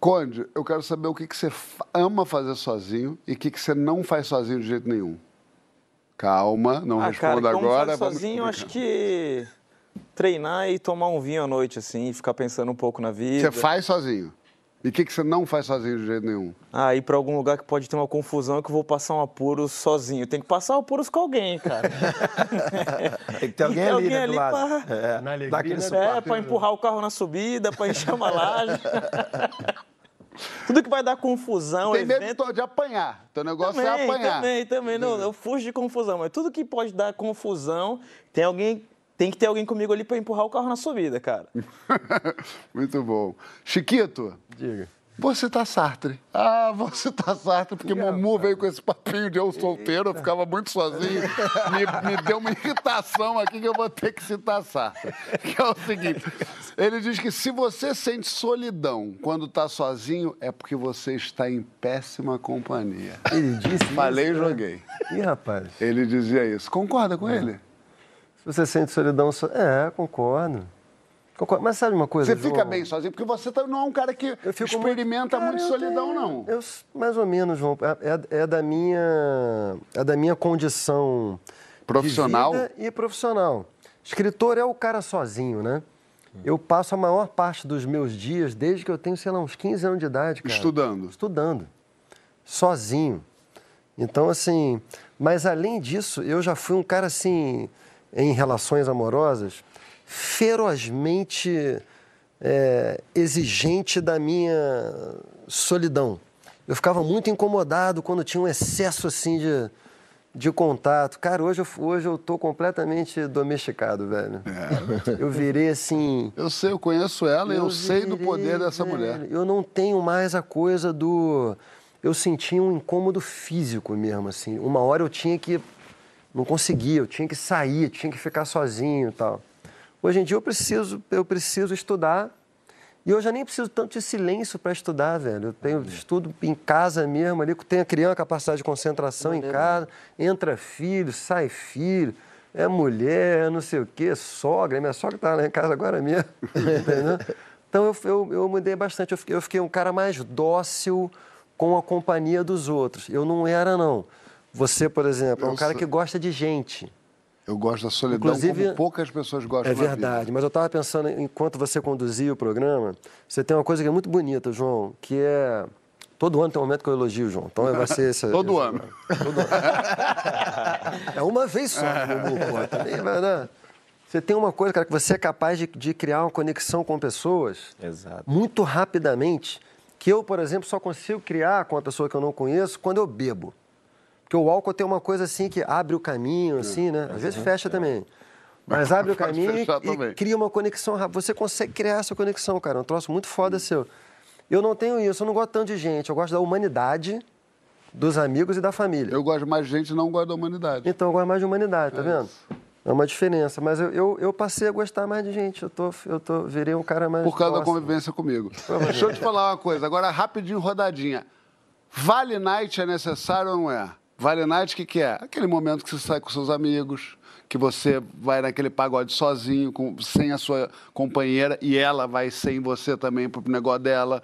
Conde, eu quero saber o que, que você ama fazer sozinho e o que, que você não faz sozinho de jeito nenhum. Calma, não ah, cara, responda como agora. faz sozinho, acho que treinar e tomar um vinho à noite, assim, e ficar pensando um pouco na vida. Você faz sozinho. E o que, que você não faz sozinho de jeito nenhum? Ah, ir pra algum lugar que pode ter uma confusão que eu vou passar um apuros sozinho. Tem que passar apuros com alguém, cara. Tem que ter alguém Tem ali, alguém né, do ali lado. pra- É, Na alegria, dá aquele né? suporte. É, pra empurrar o carro na subida, pra encher uma laje. Tudo que vai dar confusão, Tem medo evento... de, de apanhar. Teu negócio é Também, apanhar. também, também. Não, eu fujo de confusão, mas tudo que pode dar confusão, tem alguém... Tem que ter alguém comigo ali pra empurrar o carro na subida, cara. Muito bom. Chiquito, Diga. você tá Sartre. Ah, você tá Sartre, porque Mumu veio com esse papinho de eu solteiro, eu ficava muito sozinho. Me, me deu uma irritação aqui que eu vou ter que citar Sartre. Que é o seguinte: ele diz que se você sente solidão quando tá sozinho, é porque você está em péssima companhia. Ele disse Falei e isso, né? joguei. Ih, rapaz. Ele dizia isso. Concorda com ele? Você sente solidão? So... É, concordo. concordo. Mas sabe uma coisa, Você fica João? bem sozinho? Porque você tá- não é um cara que experimenta Cara, muito solidão, tenho- não. Eu, mais ou menos, João. É, é- é da minha, é da minha condição Profissional? e profissional. Escritor é o cara sozinho, né? Eu passo a maior parte dos meus dias, desde que eu tenho, sei lá, uns 15 anos de idade, cara. Estudando. Estudando. Sozinho. Então, assim, mas além disso, eu já fui um cara, assim, em relações amorosas, ferozmente é, exigente da minha solidão. Eu ficava muito incomodado quando tinha um excesso, assim, de, de contato. Cara, hoje eu, hoje eu tô completamente domesticado, velho. Eu virei, assim... Eu sei, eu conheço ela e eu sei do virei, poder dessa velho, mulher. Eu não tenho mais a coisa do. Eu sentia um incômodo físico mesmo, assim. Uma hora eu tinha que. Não conseguia, eu tinha que sair, tinha que ficar sozinho e tal. Hoje em dia eu preciso, eu preciso estudar. E eu já nem preciso tanto de silêncio para estudar, velho. Eu tenho estudo em casa mesmo, ali, tenho criando a capacidade de concentração em casa. Entra filho, sai filho, é mulher, não sei o quê, sogra. Minha sogra tá lá em casa agora mesmo. entendeu? Então eu, eu, eu mudei bastante. Eu fiquei, eu fiquei um cara mais dócil com a companhia dos outros. Eu não era, não. Você, por exemplo, é um cara que gosta de gente. Eu gosto da solidão Inclusive- como poucas pessoas gostam É na vida. verdade, mas eu estava pensando, enquanto você conduzia o programa, você tem uma coisa que é muito bonita, João, que é. Todo ano tem um momento que eu elogio, João. Então vai ser esse. Todo esse- ano. É uma vez só, Bubu, pô. Também, vai, né? Você tem uma coisa, cara, que você é capaz de, de criar uma conexão com pessoas Exato. muito rapidamente, que eu, por exemplo, só consigo criar com uma pessoa que eu não conheço quando eu bebo. Porque o álcool tem uma coisa assim que abre o caminho, assim, né? Às vezes fecha também. Mas abre o caminho também. e cria uma conexão rápida. Você consegue criar essa conexão, cara. É um troço muito foda seu. Eu não tenho isso, eu não gosto tanto de gente. Eu gosto da humanidade, dos amigos e da família. Eu gosto mais de gente e não gosto da humanidade. Então eu gosto mais de humanidade, tá vendo? É uma diferença. Mas eu, eu, eu passei a gostar mais de gente. Eu, tô, eu tô, virei um cara mais. Por causa da próximo. convivência comigo. Deixa eu te falar uma coisa, agora rapidinho, rodadinha. Vale Night é necessário ou não é? Vale Night o que, que é? Aquele momento que você sai com seus amigos, que você vai naquele pagode sozinho, com- sem a sua companheira, e ela vai sem você também pro negócio dela,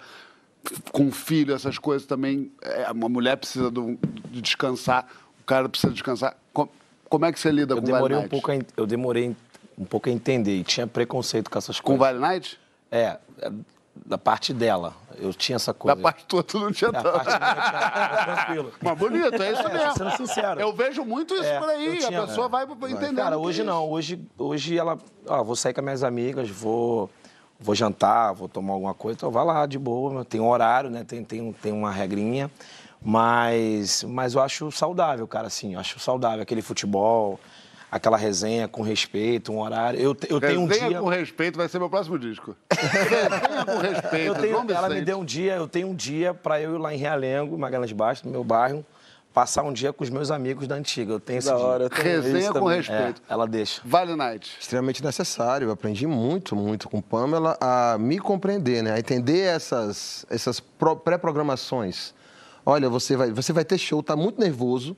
com filho, essas coisas também. É, uma mulher precisa do- de descansar, o cara precisa descansar. Com- Como é que você lida Eu com demorei Vale um pouco a, eu demorei um pouco a entender e tinha preconceito com essas Com coisas. Vale Night? É, da parte dela. Eu tinha essa Da coisa. parte tua, tu não tinha Da tanto. minha, tranquilo. Mas bonito, é isso É, mesmo. sendo sincero. Eu vejo muito isso É, por aí. tinha- a pessoa vai entendendo. Cara, é hoje isso. não. Hoje, hoje ela. Ó, vou sair com as minhas amigas, vou, vou jantar, vou tomar alguma coisa. Então vai lá, de boa. Tem um horário, né? Tem, tem, tem uma regrinha. Mas, mas eu acho saudável, cara, assim. Eu acho saudável aquele futebol, aquela resenha com respeito, um horário. Eu, eu tenho um Resenha dia. com respeito vai ser meu próximo disco. Resenha com respeito. Eu tenho, ela me deu um dia, eu tenho um dia para eu ir lá em Realengo, Magalhães Baixo, no meu bairro, passar um dia com os meus amigos da antiga. Eu tenho esse Da dia. hora, eu tenho Resenha isso com também. respeito. É, ela deixa. Vale Night. extremamente necessário. Eu aprendi muito, muito com Pamela a me compreender, né? A entender essas, essas pro- pré-programações. Olha, você vai, você vai ter show, tá muito nervoso.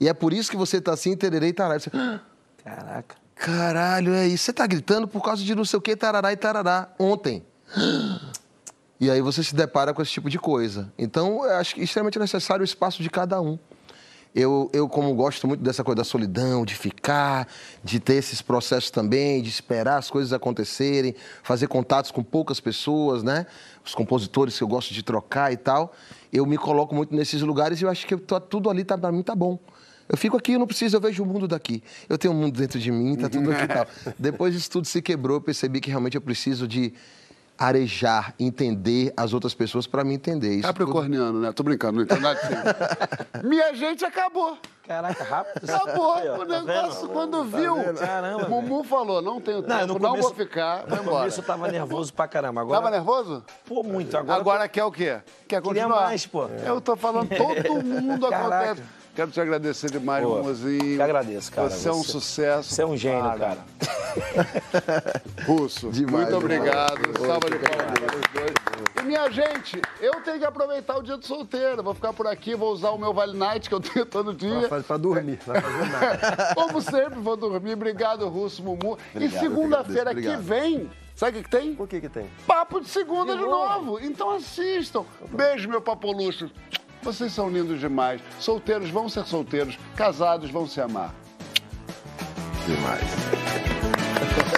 E é por isso que você tá assim, tererê e tarará. Você, "Ah, Caraca. Caralho, é isso. Você tá gritando por causa de não sei o que, tarará e tarará, ontem. E aí você se depara com esse tipo de coisa. Então, eu acho que é extremamente necessário o espaço de cada um. Eu, eu, como gosto muito dessa coisa da solidão, de ficar, de ter esses processos também, de esperar as coisas acontecerem, fazer contatos com poucas pessoas, né? Os compositores que eu gosto de trocar e tal. Eu me coloco muito nesses lugares e eu acho que tô- tudo ali tá, pra mim tá bom. Eu fico aqui, eu não preciso, eu vejo o mundo daqui. Eu tenho um mundo dentro de mim, tá tudo aqui e tal. Depois disso tudo se quebrou, eu percebi que realmente eu preciso de arejar, entender as outras pessoas para me entender. Isso tudo- Capricorniano, né? Tô brincando, não entendo nada disso. Minha gente acabou. Caraca, rápido. Acabou Aí, ó, o tá negócio vendo? quando viu. Caramba, Mumu falou, não tenho tempo, Não, não, no começo- vou ficar, vai No embora. começo eu tava nervoso pra caramba. Agora, Tava nervoso? Pô, muito. Agora, Agora, quer o quê? Quer Queria continuar? mais, pô. Eu tô falando, todo mundo Caraca. acontece. Quero te agradecer demais, Pô, que agradeço, cara. Você é um Você- sucesso. Você é um gênio, cara. Russo, Demais, muito demais. obrigado. Salva de palmas para os dois. E minha gente, eu tenho que aproveitar o dia do solteiro. Vou ficar por aqui, vou usar o meu Vale Night que eu tenho todo dia. Pra, pra dormir, não vai fazer nada. Como sempre, vou dormir. Obrigado, Russo Mumu. e Obrigado, segunda-feira que vem, sabe o que, que tem? O que que tem? Papo de segunda de, De novo. novo. Então assistam. Beijo, meu papolucho. Vocês são lindos demais. Solteiros vão ser solteiros, casados vão se amar. Demais.